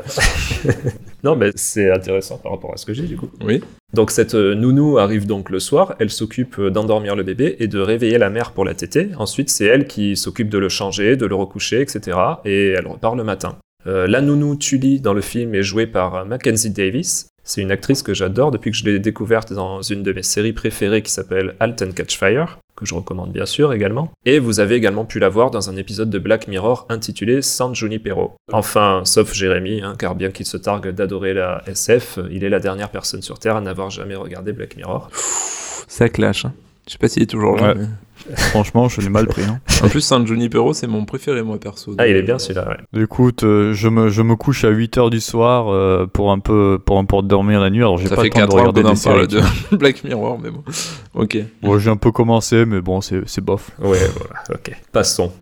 *laughs* non, mais c'est intéressant par rapport à ce que j'ai du coup. Oui. Donc cette euh, nounou arrive donc le soir, elle s'occupe euh, d'endormir le bébé et de réveiller la mère pour la tétée. Ensuite, c'est elle qui s'occupe de le changer, de le recoucher, etc. Et elle repart le matin. Euh, la nounou Tully dans le film est jouée par Mackenzie Davis. C'est une actrice que j'adore depuis que je l'ai découverte dans une de mes séries préférées qui s'appelle Halt and Catch Fire que je recommande bien sûr également. Et vous avez également pu la voir dans un épisode de Black Mirror intitulé San Junipero. Enfin, sauf Jérémy, hein, car bien qu'il se targue d'adorer la SF, il est la dernière personne sur Terre à n'avoir jamais regardé Black Mirror. Ça clash. Hein. Je sais pas s'il est toujours là. Franchement, je l'ai mal pris. Hein. En plus, San Junipero, c'est mon préféré, moi, perso. Ah, il est bien celui-là, ouais. Écoute, euh, je, me, je me couche à 8h du soir euh, pour un peu pour, pour dormir la nuit. Alors, j'ai pas fait le temps de regarder des séries. de *laughs* Black Mirror, mais bon. Ok. Bon, j'ai un peu commencé, mais bon, c'est bof. Ouais, voilà, ok. Passons.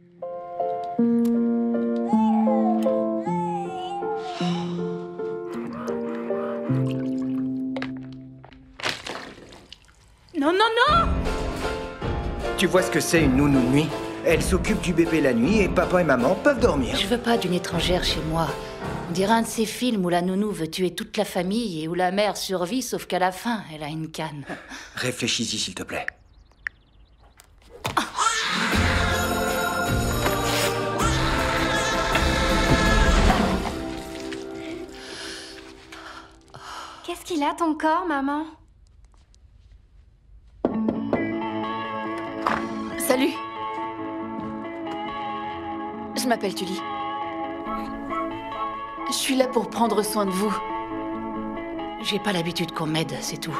Non, non, non tu vois ce que c'est une nounou nuit Elle s'occupe du bébé la nuit et papa et maman peuvent dormir. Je veux pas d'une étrangère chez moi. On dirait un de ces films où la nounou veut tuer toute la famille et où la mère survit sauf qu'à la fin, elle a une canne. Réfléchis-y s'il te plaît. Qu'est-ce qu'il a ton corps, maman? Salut Je m'appelle Tully. Je suis là pour prendre soin de vous. J'ai pas l'habitude qu'on m'aide, c'est tout.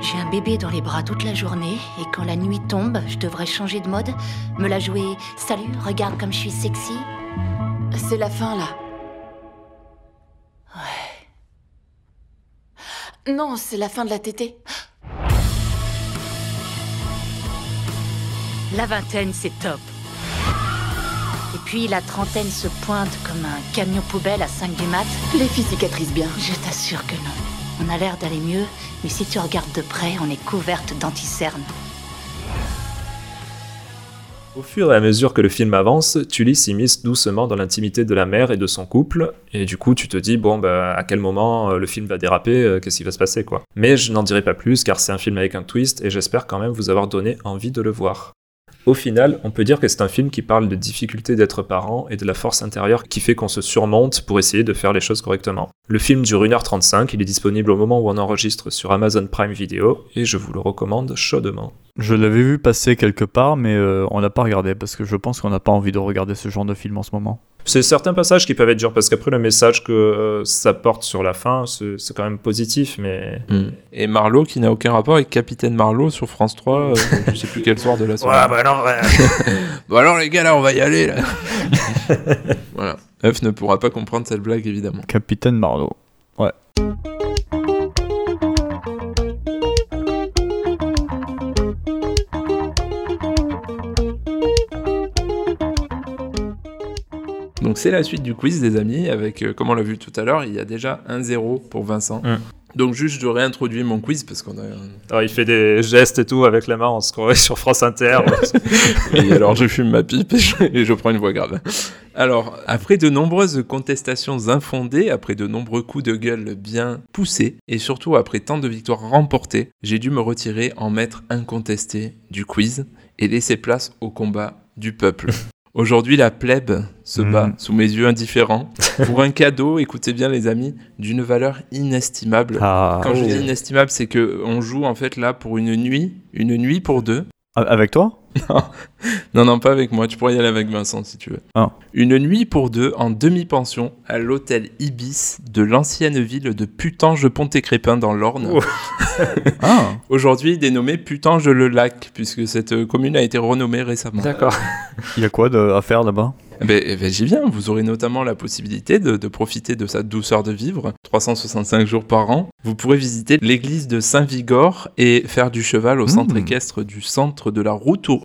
J'ai un bébé dans les bras toute la journée et quand la nuit tombe, je devrais changer de mode, me la jouer Salut, regarde comme je suis sexy. C'est la fin là. Ouais. Non, c'est la fin de la tétée. La vingtaine, c'est top. Et puis la trentaine se pointe comme un camion poubelle à 5 du mat. Les filles cicatrisent bien. Je t'assure que non. On a l'air d'aller mieux, mais si tu regardes de près, on est couverte d'anticernes. Au fur et à mesure que le film avance, Tully s'immisce doucement dans l'intimité de la mère et de son couple, et du coup tu te dis bon bah à quel moment euh, le film va déraper, euh, qu'est-ce qui va se passer quoi. Mais je n'en dirai pas plus car c'est un film avec un twist et j'espère quand même vous avoir donné envie de le voir. Au final, on peut dire que c'est un film qui parle de difficulté d'être parent et de la force intérieure qui fait qu'on se surmonte pour essayer de faire les choses correctement. Le film dure 1h35, il est disponible au moment où on enregistre sur Amazon Prime Video et je vous le recommande chaudement. Je l'avais vu passer quelque part, mais euh, on l'a pas regardé parce que je pense qu'on n'a pas envie de regarder ce genre de film en ce moment. C'est certains passages qui peuvent être durs parce qu'après le message que euh, ça porte sur la fin, c'est quand même positif, mais. Hmm. Et Marlowe qui n'a aucun rapport avec Capitaine Marlowe sur France 3, euh, je sais plus quel soir de la soirée. *laughs* Ouais, bah non, bon alors les gars, là on va y aller là. *laughs* voilà. F ne pourra pas comprendre cette blague évidemment. Capitaine Marlowe. Ouais. Donc c'est la suite du quiz des amis, avec, euh, comme on l'a vu tout à l'heure, il y a déjà un 0 pour Vincent. Mm. Donc juste je réintroduis mon quiz parce qu'on a... Alors, il fait des gestes et tout avec la main, on se croirait *laughs* sur France Inter. *laughs* et alors je fume ma pipe et je, prends une voix grave. Alors, après de nombreuses contestations infondées, après de nombreux coups de gueule bien poussés, et surtout après tant de victoires remportées, j'ai dû me retirer en maître incontesté du quiz et laisser place au combat du peuple. Aujourd'hui, la plèbe se Mhm. bat sous mes yeux indifférents pour un cadeau, écoutez bien les amis, d'une valeur inestimable. Ah. Quand je Oh. dis inestimable, c'est que on joue en fait là pour une nuit, une nuit pour deux. Avec toi? Non, *laughs* non, pas avec moi. Tu pourrais y aller avec Vincent si tu veux. Ah. Une nuit pour deux en demi-pension à l'hôtel Ibis de l'ancienne ville de Putange-Ponté-Crépin dans l'Orne. Oh. *laughs* Ah. Aujourd'hui dénommée Putange-le-Lac, puisque cette commune a été renommée récemment. D'accord. *laughs* Il y a quoi de, à faire là-bas? Eh Ben, eh ben, j'y viens. Vous aurez notamment la possibilité de, de profiter de sa douceur de vivre, 365 jours par an. Vous pourrez visiter l'église de Saint-Vigor et faire du cheval au centre Mmh. équestre du centre de la Routour-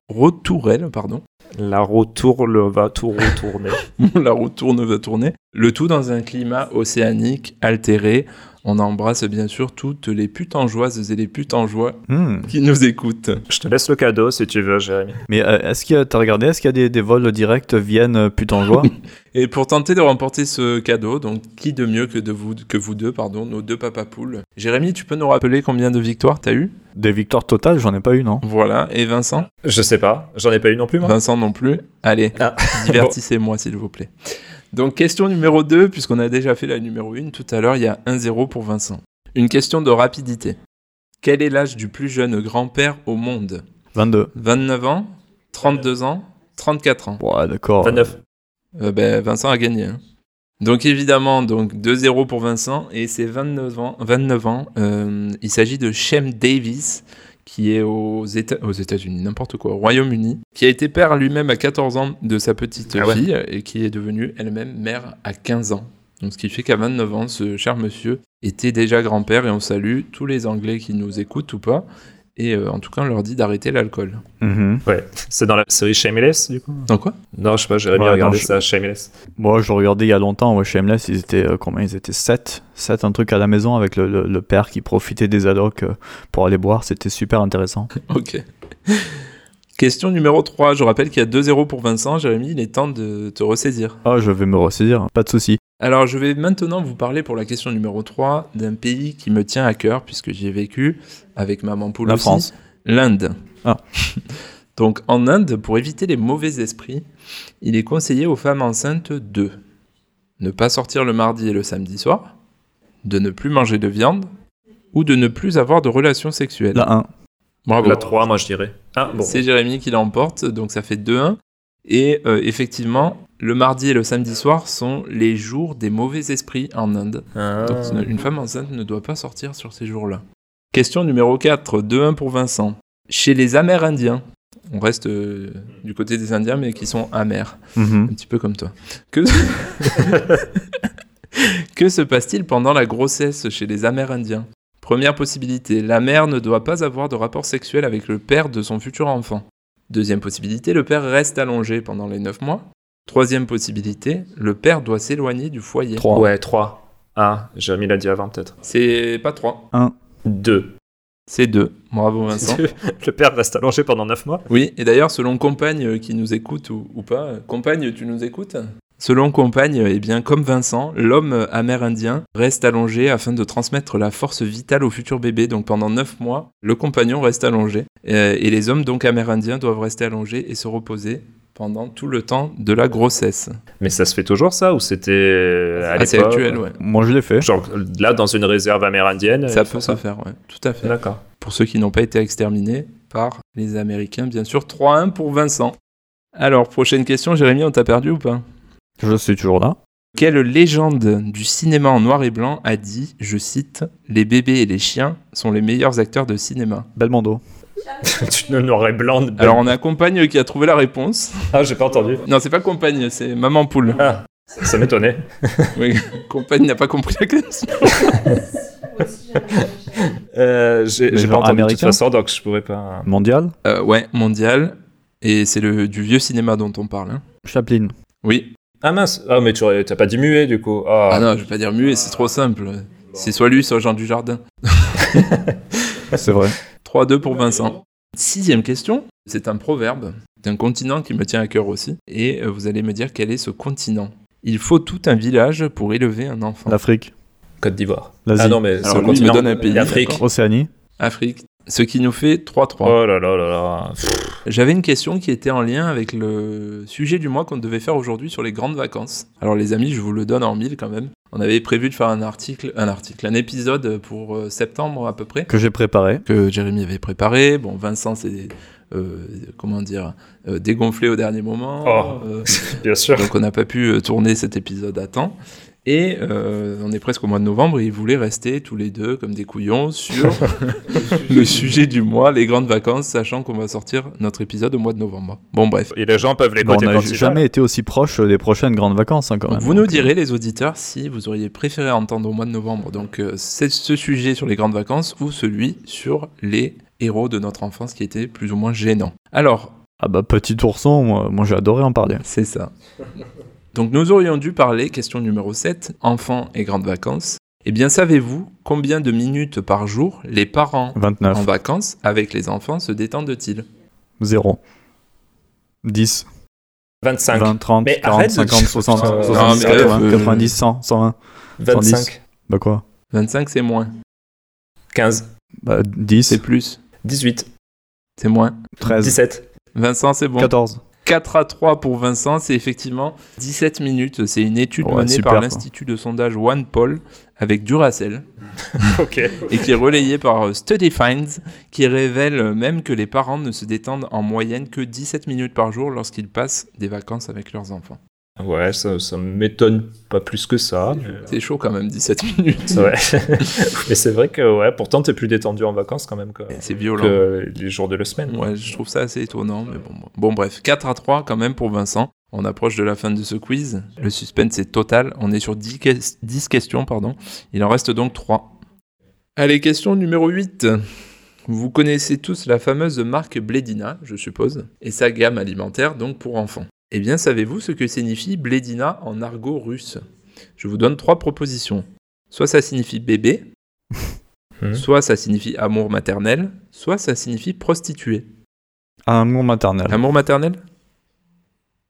Rotourelle, pardon. La roue tourne, va tout retourner. *laughs* la roue tourne va tourner. Le tout dans un climat océanique altéré. On embrasse bien sûr toutes les putangeoises et les putangeois Hmm. qui nous écoutent. Je te laisse le cadeau si tu veux, Jérémy. Mais euh, est-ce qu'il y a, t'as regardé, est-ce qu'il y a des, des vols directs Vienne euh, Putangeois *laughs* Et pour tenter de remporter ce cadeau, donc qui de mieux que, de vous, que vous deux, pardon, nos deux papapoules. Jérémy, tu peux nous rappeler combien de victoires t'as eu? Des victoires totales, j'en ai pas eu, non Voilà. Et Vincent? Je sais pas, j'en ai pas eu non plus, moi. Vincent non plus. Allez, Ah. *laughs* divertissez-moi s'il vous plaît. Donc question numéro 2, puisqu'on a déjà fait la numéro 1 tout à l'heure, il y a 1-0 pour Vincent. Une question de rapidité. Quel est l'âge du plus jeune grand-père au monde? 22. 29 ans 32 ans 34 ans Ouais, d'accord. 29. Euh, ben, Vincent a gagné. hein. Donc évidemment, donc 2-0 pour Vincent et c'est 29 ans. 29 ans. Euh, il s'agit de Shem Davis qui est aux, Éta- aux États-Unis, n'importe quoi, au Royaume-Uni, qui a été père lui-même à 14 ans de sa petite Ah ouais. fille et qui est devenue elle-même mère à 15 ans. Donc ce qui fait qu'à 29 ans, ce cher monsieur était déjà grand-père et on salue tous les Anglais qui nous écoutent ou pas. Et euh, en tout cas, on leur dit d'arrêter l'alcool. Mhm. Ouais, c'est dans la série Shameless, du coup Donc quoi? Non, je sais pas, Jérémy Ouais, a regardé je- ça, Shameless. Moi, je regardais il y a longtemps, ouais, Shameless, ils étaient, euh, combien ils étaient 7 7 un truc à la maison avec le, le- le père qui profitait des allocs euh, pour aller boire, c'était super intéressant. *laughs* Ok. Question numéro 3. Je rappelle qu'il y a 2-0 pour Vincent. Jérémy, il est temps de te ressaisir. Ah, je vais me ressaisir, pas de souci. Alors, je vais maintenant vous parler pour la question numéro 3 d'un pays qui me tient à cœur, puisque j'y ai vécu avec maman poule La aussi. France. L'Inde. Ah. *laughs* Donc, en Inde, pour éviter les mauvais esprits, il est conseillé aux femmes enceintes de ne pas sortir le mardi et le samedi soir, de ne plus manger de viande, ou de ne plus avoir de relations sexuelles. La 1. Bravo. La 3, moi, je dirais. Ah, bon. C'est Jérémy qui l'emporte, donc ça fait 2-1. Et euh, effectivement, le mardi et le samedi soir sont les jours des mauvais esprits en Inde. Ah. Donc une femme enceinte ne doit pas sortir sur ces jours-là. Question numéro 4, 2-1 pour Vincent. Chez les Amérindiens, on reste euh, du côté des Indiens mais qui sont amers, Mhm. un petit peu comme toi. Que, *laughs* que se passe-t-il pendant la grossesse chez les Amérindiens Première possibilité, la mère ne doit pas avoir de rapport sexuel avec le père de son futur enfant. Deuxième possibilité, le père reste allongé pendant les 9 mois. Troisième possibilité, le père doit s'éloigner du foyer. 3. Ouais, 3. Ah, Jérémy l'a dit avant, peut-être. C'est pas 3, 2. c'est 2. Bravo *laughs* Vincent. le père reste allongé pendant 9 mois. Oui, et d'ailleurs, selon Compagne euh, qui nous écoute ou, ou pas, euh, Compagne, tu nous écoutes? Selon Compagne, eh bien, comme Vincent, l'homme amérindien reste allongé afin de transmettre la force vitale au futur bébé. Donc pendant 9 mois, le compagnon reste allongé. Euh, et les hommes donc amérindiens doivent rester allongés et se reposer pendant tout le temps de la grossesse. Mais ça se fait toujours, ça Ou c'était euh, à Ah, c'est l'époque actuel, ouais. Moi, je l'ai fait. Genre, là, dans une réserve amérindienne Ça peut se faire, ouais. Tout à fait. D'accord. Pour ceux qui n'ont pas été exterminés par les Américains, bien sûr. 3-1 pour Vincent. Alors, prochaine question, Jérémy, on t'a perdu ou pas? Je suis toujours là. Quelle légende du cinéma en noir et blanc a dit, je cite, Les bébés et les chiens sont les meilleurs acteurs de cinéma Belmondo. *laughs* tu ne noir et blanc. de- Alors on a Compagne qui a trouvé la réponse. Ah, j'ai pas entendu. Non, c'est pas Compagne, c'est Maman Poule. Ah, ça m'étonnait. *laughs* Oui, Compagne n'a pas compris la question. *laughs* Euh, j'ai pas entendu de toute américain façon, donc je pourrais pas. Mondial. Euh, ouais, mondial. Et c'est le du vieux cinéma dont on parle. hein. Chaplin. Oui. Ah mince. Ah, mais tu t'as pas dit muet du coup. Ah, Ah non, je vais pas dire muet, c'est trop simple. C'est soit lui, soit Jean Dujardin. *laughs* C'est vrai. 3-2 pour Vincent. Sixième question, c'est un proverbe d'un continent qui me tient à cœur aussi. Et euh, vous allez me dire quel est ce continent. Il faut tout un village pour élever un enfant. L'Afrique. Côte d'Ivoire. L'Asie. Ah non, mais Alors c'est le il me continent. donne un pays, L'Afrique. Océanie. Afrique. Ce qui nous fait 3-3. Oh là là là là. J'avais une question qui était en lien avec le sujet du mois qu'on devait faire aujourd'hui sur les grandes vacances. Alors les amis, je vous le donne en mille quand même. On avait prévu de faire un article, un article, un épisode pour euh, septembre à peu près, Que j'ai préparé. que Jérémy avait préparé. Bon, Vincent s'est, euh, comment dire, euh, dégonflé au dernier moment. Oh. Euh, *laughs* Bien sûr. donc on n'a pas pu tourner cet épisode à temps. Et euh, on est presque au mois de novembre et ils voulaient rester tous les deux comme des couillons sur *laughs* le sujet du mois, les grandes vacances, sachant qu'on va sortir notre épisode au mois de novembre. Bon bref. Et les gens peuvent Bon, l'écouter on n'a jamais été aussi proche des prochaines grandes vacances, hein, quand Donc même. vous nous Donc, direz les auditeurs si vous auriez préféré entendre au mois de novembre donc euh, c'est ce sujet sur les grandes vacances ou celui sur les héros de notre enfance qui était plus ou moins gênant. Alors, Ah bah, petit ourson, moi, moi j'ai adoré en parler. C'est ça. Donc nous aurions dû parler, question numéro 7, enfants et grandes vacances. Eh bien, savez-vous combien de minutes par jour les parents 29, en vacances avec les enfants se détendent-ils? 0, 10, 25. 20, 30, Mais 40, arrête de- 50, 60, Non, 70, mais, 80, euh, 90, 100, 120. 25. Bah quoi? 25, c'est moins. 15. Bah 10, C'est plus. 18. C'est moins. 13, 17. Vincent, c'est bon. 14. 4 à 3 pour Vincent, c'est effectivement 17 minutes. C'est une étude Ouais, menée super, par l'Institut de sondage OnePoll avec Duracell. *laughs* ok. et qui est relayé par euh, Study Finds, qui révèle euh, même que les parents ne se détendent en moyenne que 17 minutes par jour lorsqu'ils passent des vacances avec leurs enfants. Ouais, ça, ça m'étonne pas plus que ça. C'est chaud quand même, 17 *laughs* minutes. Ouais. *laughs* Mais c'est vrai que, ouais, pourtant, t'es plus détendu en vacances quand même que, C'est violent. que les jours de la semaine. Ouais, je trouve ça assez étonnant, mais bon, bon. Bref, 4 à 3 quand même pour Vincent. On approche de la fin de ce quiz. Le suspense est total. On est sur 10, ques- 10 questions, pardon. Il en reste donc 3. Allez, question numéro 8. Vous connaissez tous la fameuse marque Bledina, je suppose, et sa gamme alimentaire, donc pour enfants. Eh bien, savez-vous ce que signifie Bledina en argot russe? Je vous donne trois propositions. Soit ça signifie bébé, *laughs* Hmm. soit ça signifie amour maternel, soit ça signifie prostituée. Amour maternel. Amour maternel?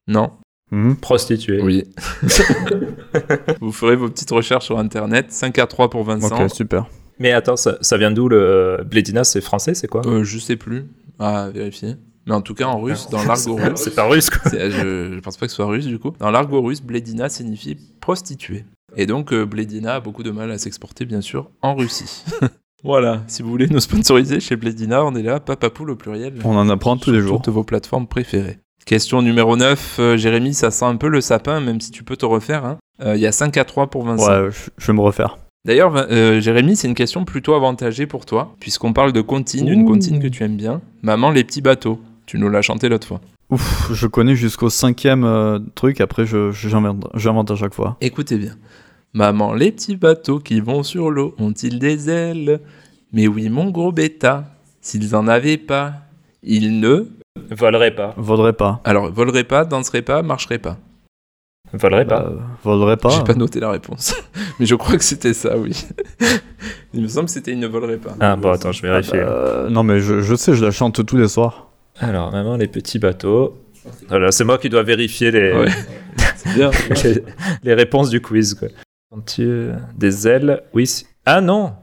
Non Mhm. Prostituée. Oui. *laughs* Vous ferez vos petites recherches sur internet. 5 à 3 pour Vincent. Ok, super. Mais attends, ça, ça vient d'où le Blédina? C'est français, c'est quoi? Euh, je sais plus. À vérifier. Mais en tout cas, en russe, dans l'argot *laughs* russe. C'est pas russe, quoi. Je, je pense pas que ce soit russe du coup. Dans l'argot russe, Bledina signifie prostituée. Et donc, euh, Bledina a beaucoup de mal à s'exporter, bien sûr, en Russie. *laughs* voilà. Si vous voulez nous sponsoriser chez Bledina, on est là. Papa Poule au pluriel. On en apprend tous les sur jours. Toutes vos plateformes préférées. Question numéro 9. euh, Jérémy, ça sent un peu le sapin, même si tu peux te refaire. hein. Euh, Il y a 5 à 3 pour Vincent. Ouais, je, je vais me refaire. D'ailleurs, euh, Jérémy, c'est une question plutôt avantagée pour toi, puisqu'on parle de comptine, une comptine que tu aimes bien. Maman, les petits bateaux. Tu nous l'as chanté l'autre fois. Ouf, je connais jusqu'au cinquième euh, truc, après j'invente j'invente à chaque fois. Écoutez bien. Maman, les petits bateaux qui vont sur l'eau ont-ils des ailes? Mais oui, mon gros bêta, s'ils en avaient pas, ils ne. Volerait pas. Vaudrait pas. Alors, voleraient pas, danseraient pas, marcheraient pas. Volerait pas. Bah, vaudrait pas. J'ai pas noté la réponse. *laughs* Mais je crois que c'était ça, oui. *laughs* Il me semble que c'était ils ne voleraient pas. Ah, bon, attends, je vais vérifier. Euh, non mais je, je sais, je la chante tous les soirs. Alors, maman, les petits bateaux. Voilà, c'est moi qui dois vérifier les, Ouais. *laughs* C'est bien. les, les réponses du quiz. Quoi. Ont-ils Des ailes? Oui. Ah non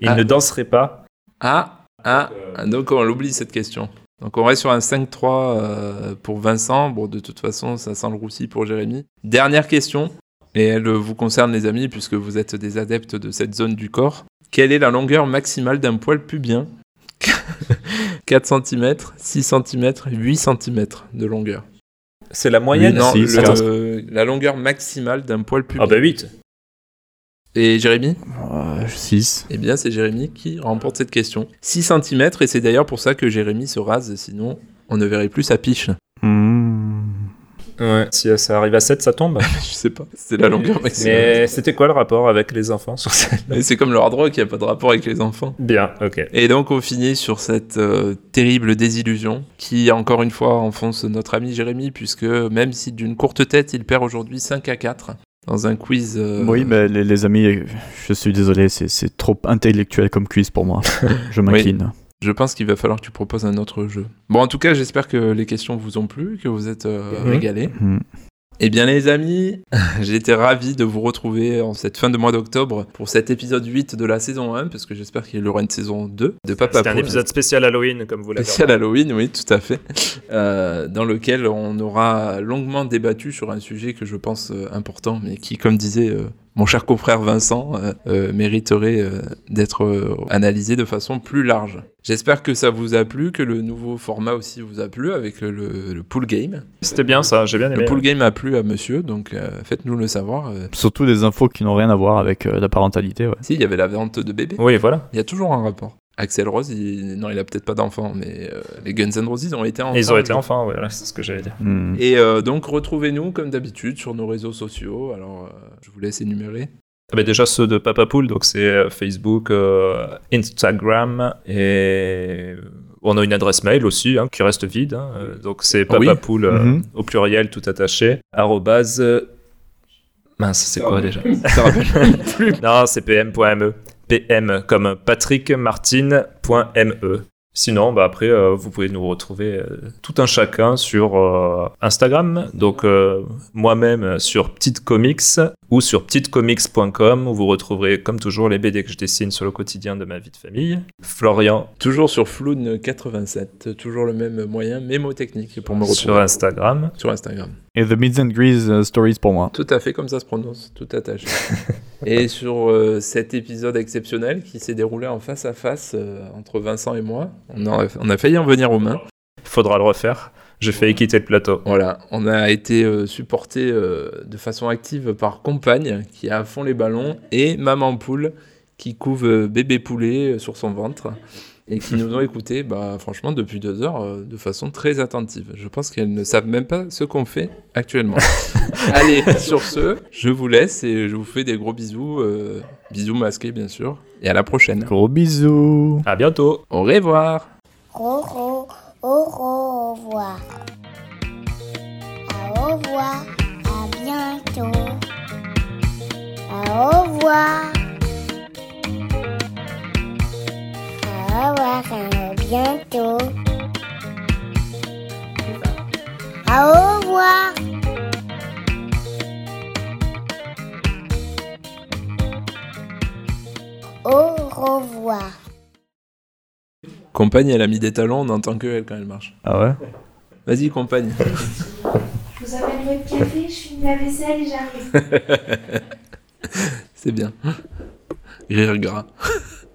Ils Ah. ne danseraient pas. Ah, ah, donc on l'oublie cette question. Donc on reste sur un 5-3 euh, pour Vincent. Bon, de toute façon, ça sent le roussi pour Jérémy. Dernière question, et elle vous concerne les amis, puisque vous êtes des adeptes de cette zone du corps. Quelle est la longueur maximale d'un poil pubien? 4 cm, 6 cm, 8 cm de longueur. C'est la moyenne non, le- c'est la longueur maximale d'un poil pubien. Ah bah 8. Et Jérémy? 6. Eh bien, c'est Jérémy qui remporte cette question. 6 cm, et c'est d'ailleurs pour ça que Jérémy se rase, sinon on ne verrait plus sa piche. Ouais. Si ça arrive à 7, ça tombe. *laughs* Je sais pas, c'est la longueur maximale. Mais c'était quoi le rapport avec les enfants sur. Mais c'est comme le hard rock, il n'y a pas de rapport avec les enfants. Bien, ok. Et donc on finit sur cette euh, terrible désillusion qui, encore une fois, enfonce notre ami Jérémy, puisque même si d'une courte tête, il perd aujourd'hui 5 à 4 dans un quiz. euh, Oui, mais les, les amis, je suis désolé, c'est- c'est trop intellectuel comme quiz pour moi. *laughs* Je m'incline. Je pense qu'il va falloir que tu proposes un autre jeu. Bon, en tout cas, j'espère que les questions vous ont plu, que vous êtes euh, régalés. Hmm. Eh bien les amis, *laughs* j'ai été ravi de vous retrouver en cette fin de mois d'octobre pour cet épisode 8 de la saison 1, parce que j'espère qu'il y aura une saison 2 de Papa C'était un épisode spécial Halloween, comme vous l'avez spécial Halloween, oui, tout à fait, euh, dans lequel on aura longuement débattu sur un sujet que je pense euh, important, mais qui, comme disait euh, mon cher confrère Vincent, euh, euh, mériterait euh, d'être euh, analysé de façon plus large. J'espère que ça vous a plu, que le nouveau format aussi vous a plu avec le, le pool game. C'était bien ça, j'ai bien Le aimé. pool game a plu à monsieur, donc euh, faites-nous le savoir. euh. Surtout des infos qui n'ont rien à voir avec euh, la parentalité. Ouais. Si, il y avait la vente de bébés. Oui, voilà. Il y a toujours un rapport. Axel Rose, il... non, il a peut-être pas d'enfant, mais euh, les Guns N' Roses ont été enfants. Ils ont été enfants, voilà, c'est ce que j'allais dire. Hmm. Et euh, donc, retrouvez-nous comme d'habitude sur nos réseaux sociaux. Alors, euh, je vous laisse énumérer. Ah bah déjà ceux de Papa Pool, donc c'est Facebook, euh, Instagram et on a une adresse mail aussi hein, qui reste vide. hein, euh, donc c'est Oui. papapool euh, Mhm. au pluriel tout attaché. Arrobase. Mince, c'est quoi déjà *laughs* Ça rappelle plus. *laughs* Non, c'est pm.me. PM comme patrickmartin.me. Sinon, bah après, euh, vous pouvez nous retrouver euh, tout un chacun sur euh, Instagram. Donc, moi-même sur Petite Comics ou sur petitecomics.com où vous retrouverez, comme toujours, les BD que je dessine sur le quotidien de ma vie de famille. Florian Toujours sur Floun87. Toujours le même moyen mémotechnique pour me retrouver. sur Instagram. Sur Instagram. Et The Mids and Grease euh, Stories pour moi. Tout à fait comme ça se prononce, tout attaché. *laughs* et sur euh, cet épisode exceptionnel qui s'est déroulé en face à face euh, entre Vincent et moi, on a, on a failli en venir aux mains. Faudra le refaire. J'ai failli quitter le plateau. Voilà, on a été euh, supporté euh, de façon active par Compagne qui a à fond les ballons et Maman Poule qui couve euh, bébé poulet euh, sur son ventre et qui nous ont *laughs* écoutés, bah, franchement, depuis deux heures euh, de façon très attentive. Je pense qu'elles ne savent même pas ce qu'on fait actuellement. *laughs* Allez, sur ce, je vous laisse et je vous fais des gros bisous, euh, bisous masqués bien sûr, et à la prochaine. Gros bisous. À bientôt. Au revoir. Au, au, au revoir. Au revoir. À bientôt. Au revoir. Au revoir. À bientôt. Au revoir. Au revoir. Compagne, elle a mis des talons, on n'entend que elle quand elle marche. Ah ouais? Vas-y, compagne. *laughs* Je vous amène votre café, je finis la vaisselle et j'arrive. *laughs* C'est bien. Rire gras. *laughs*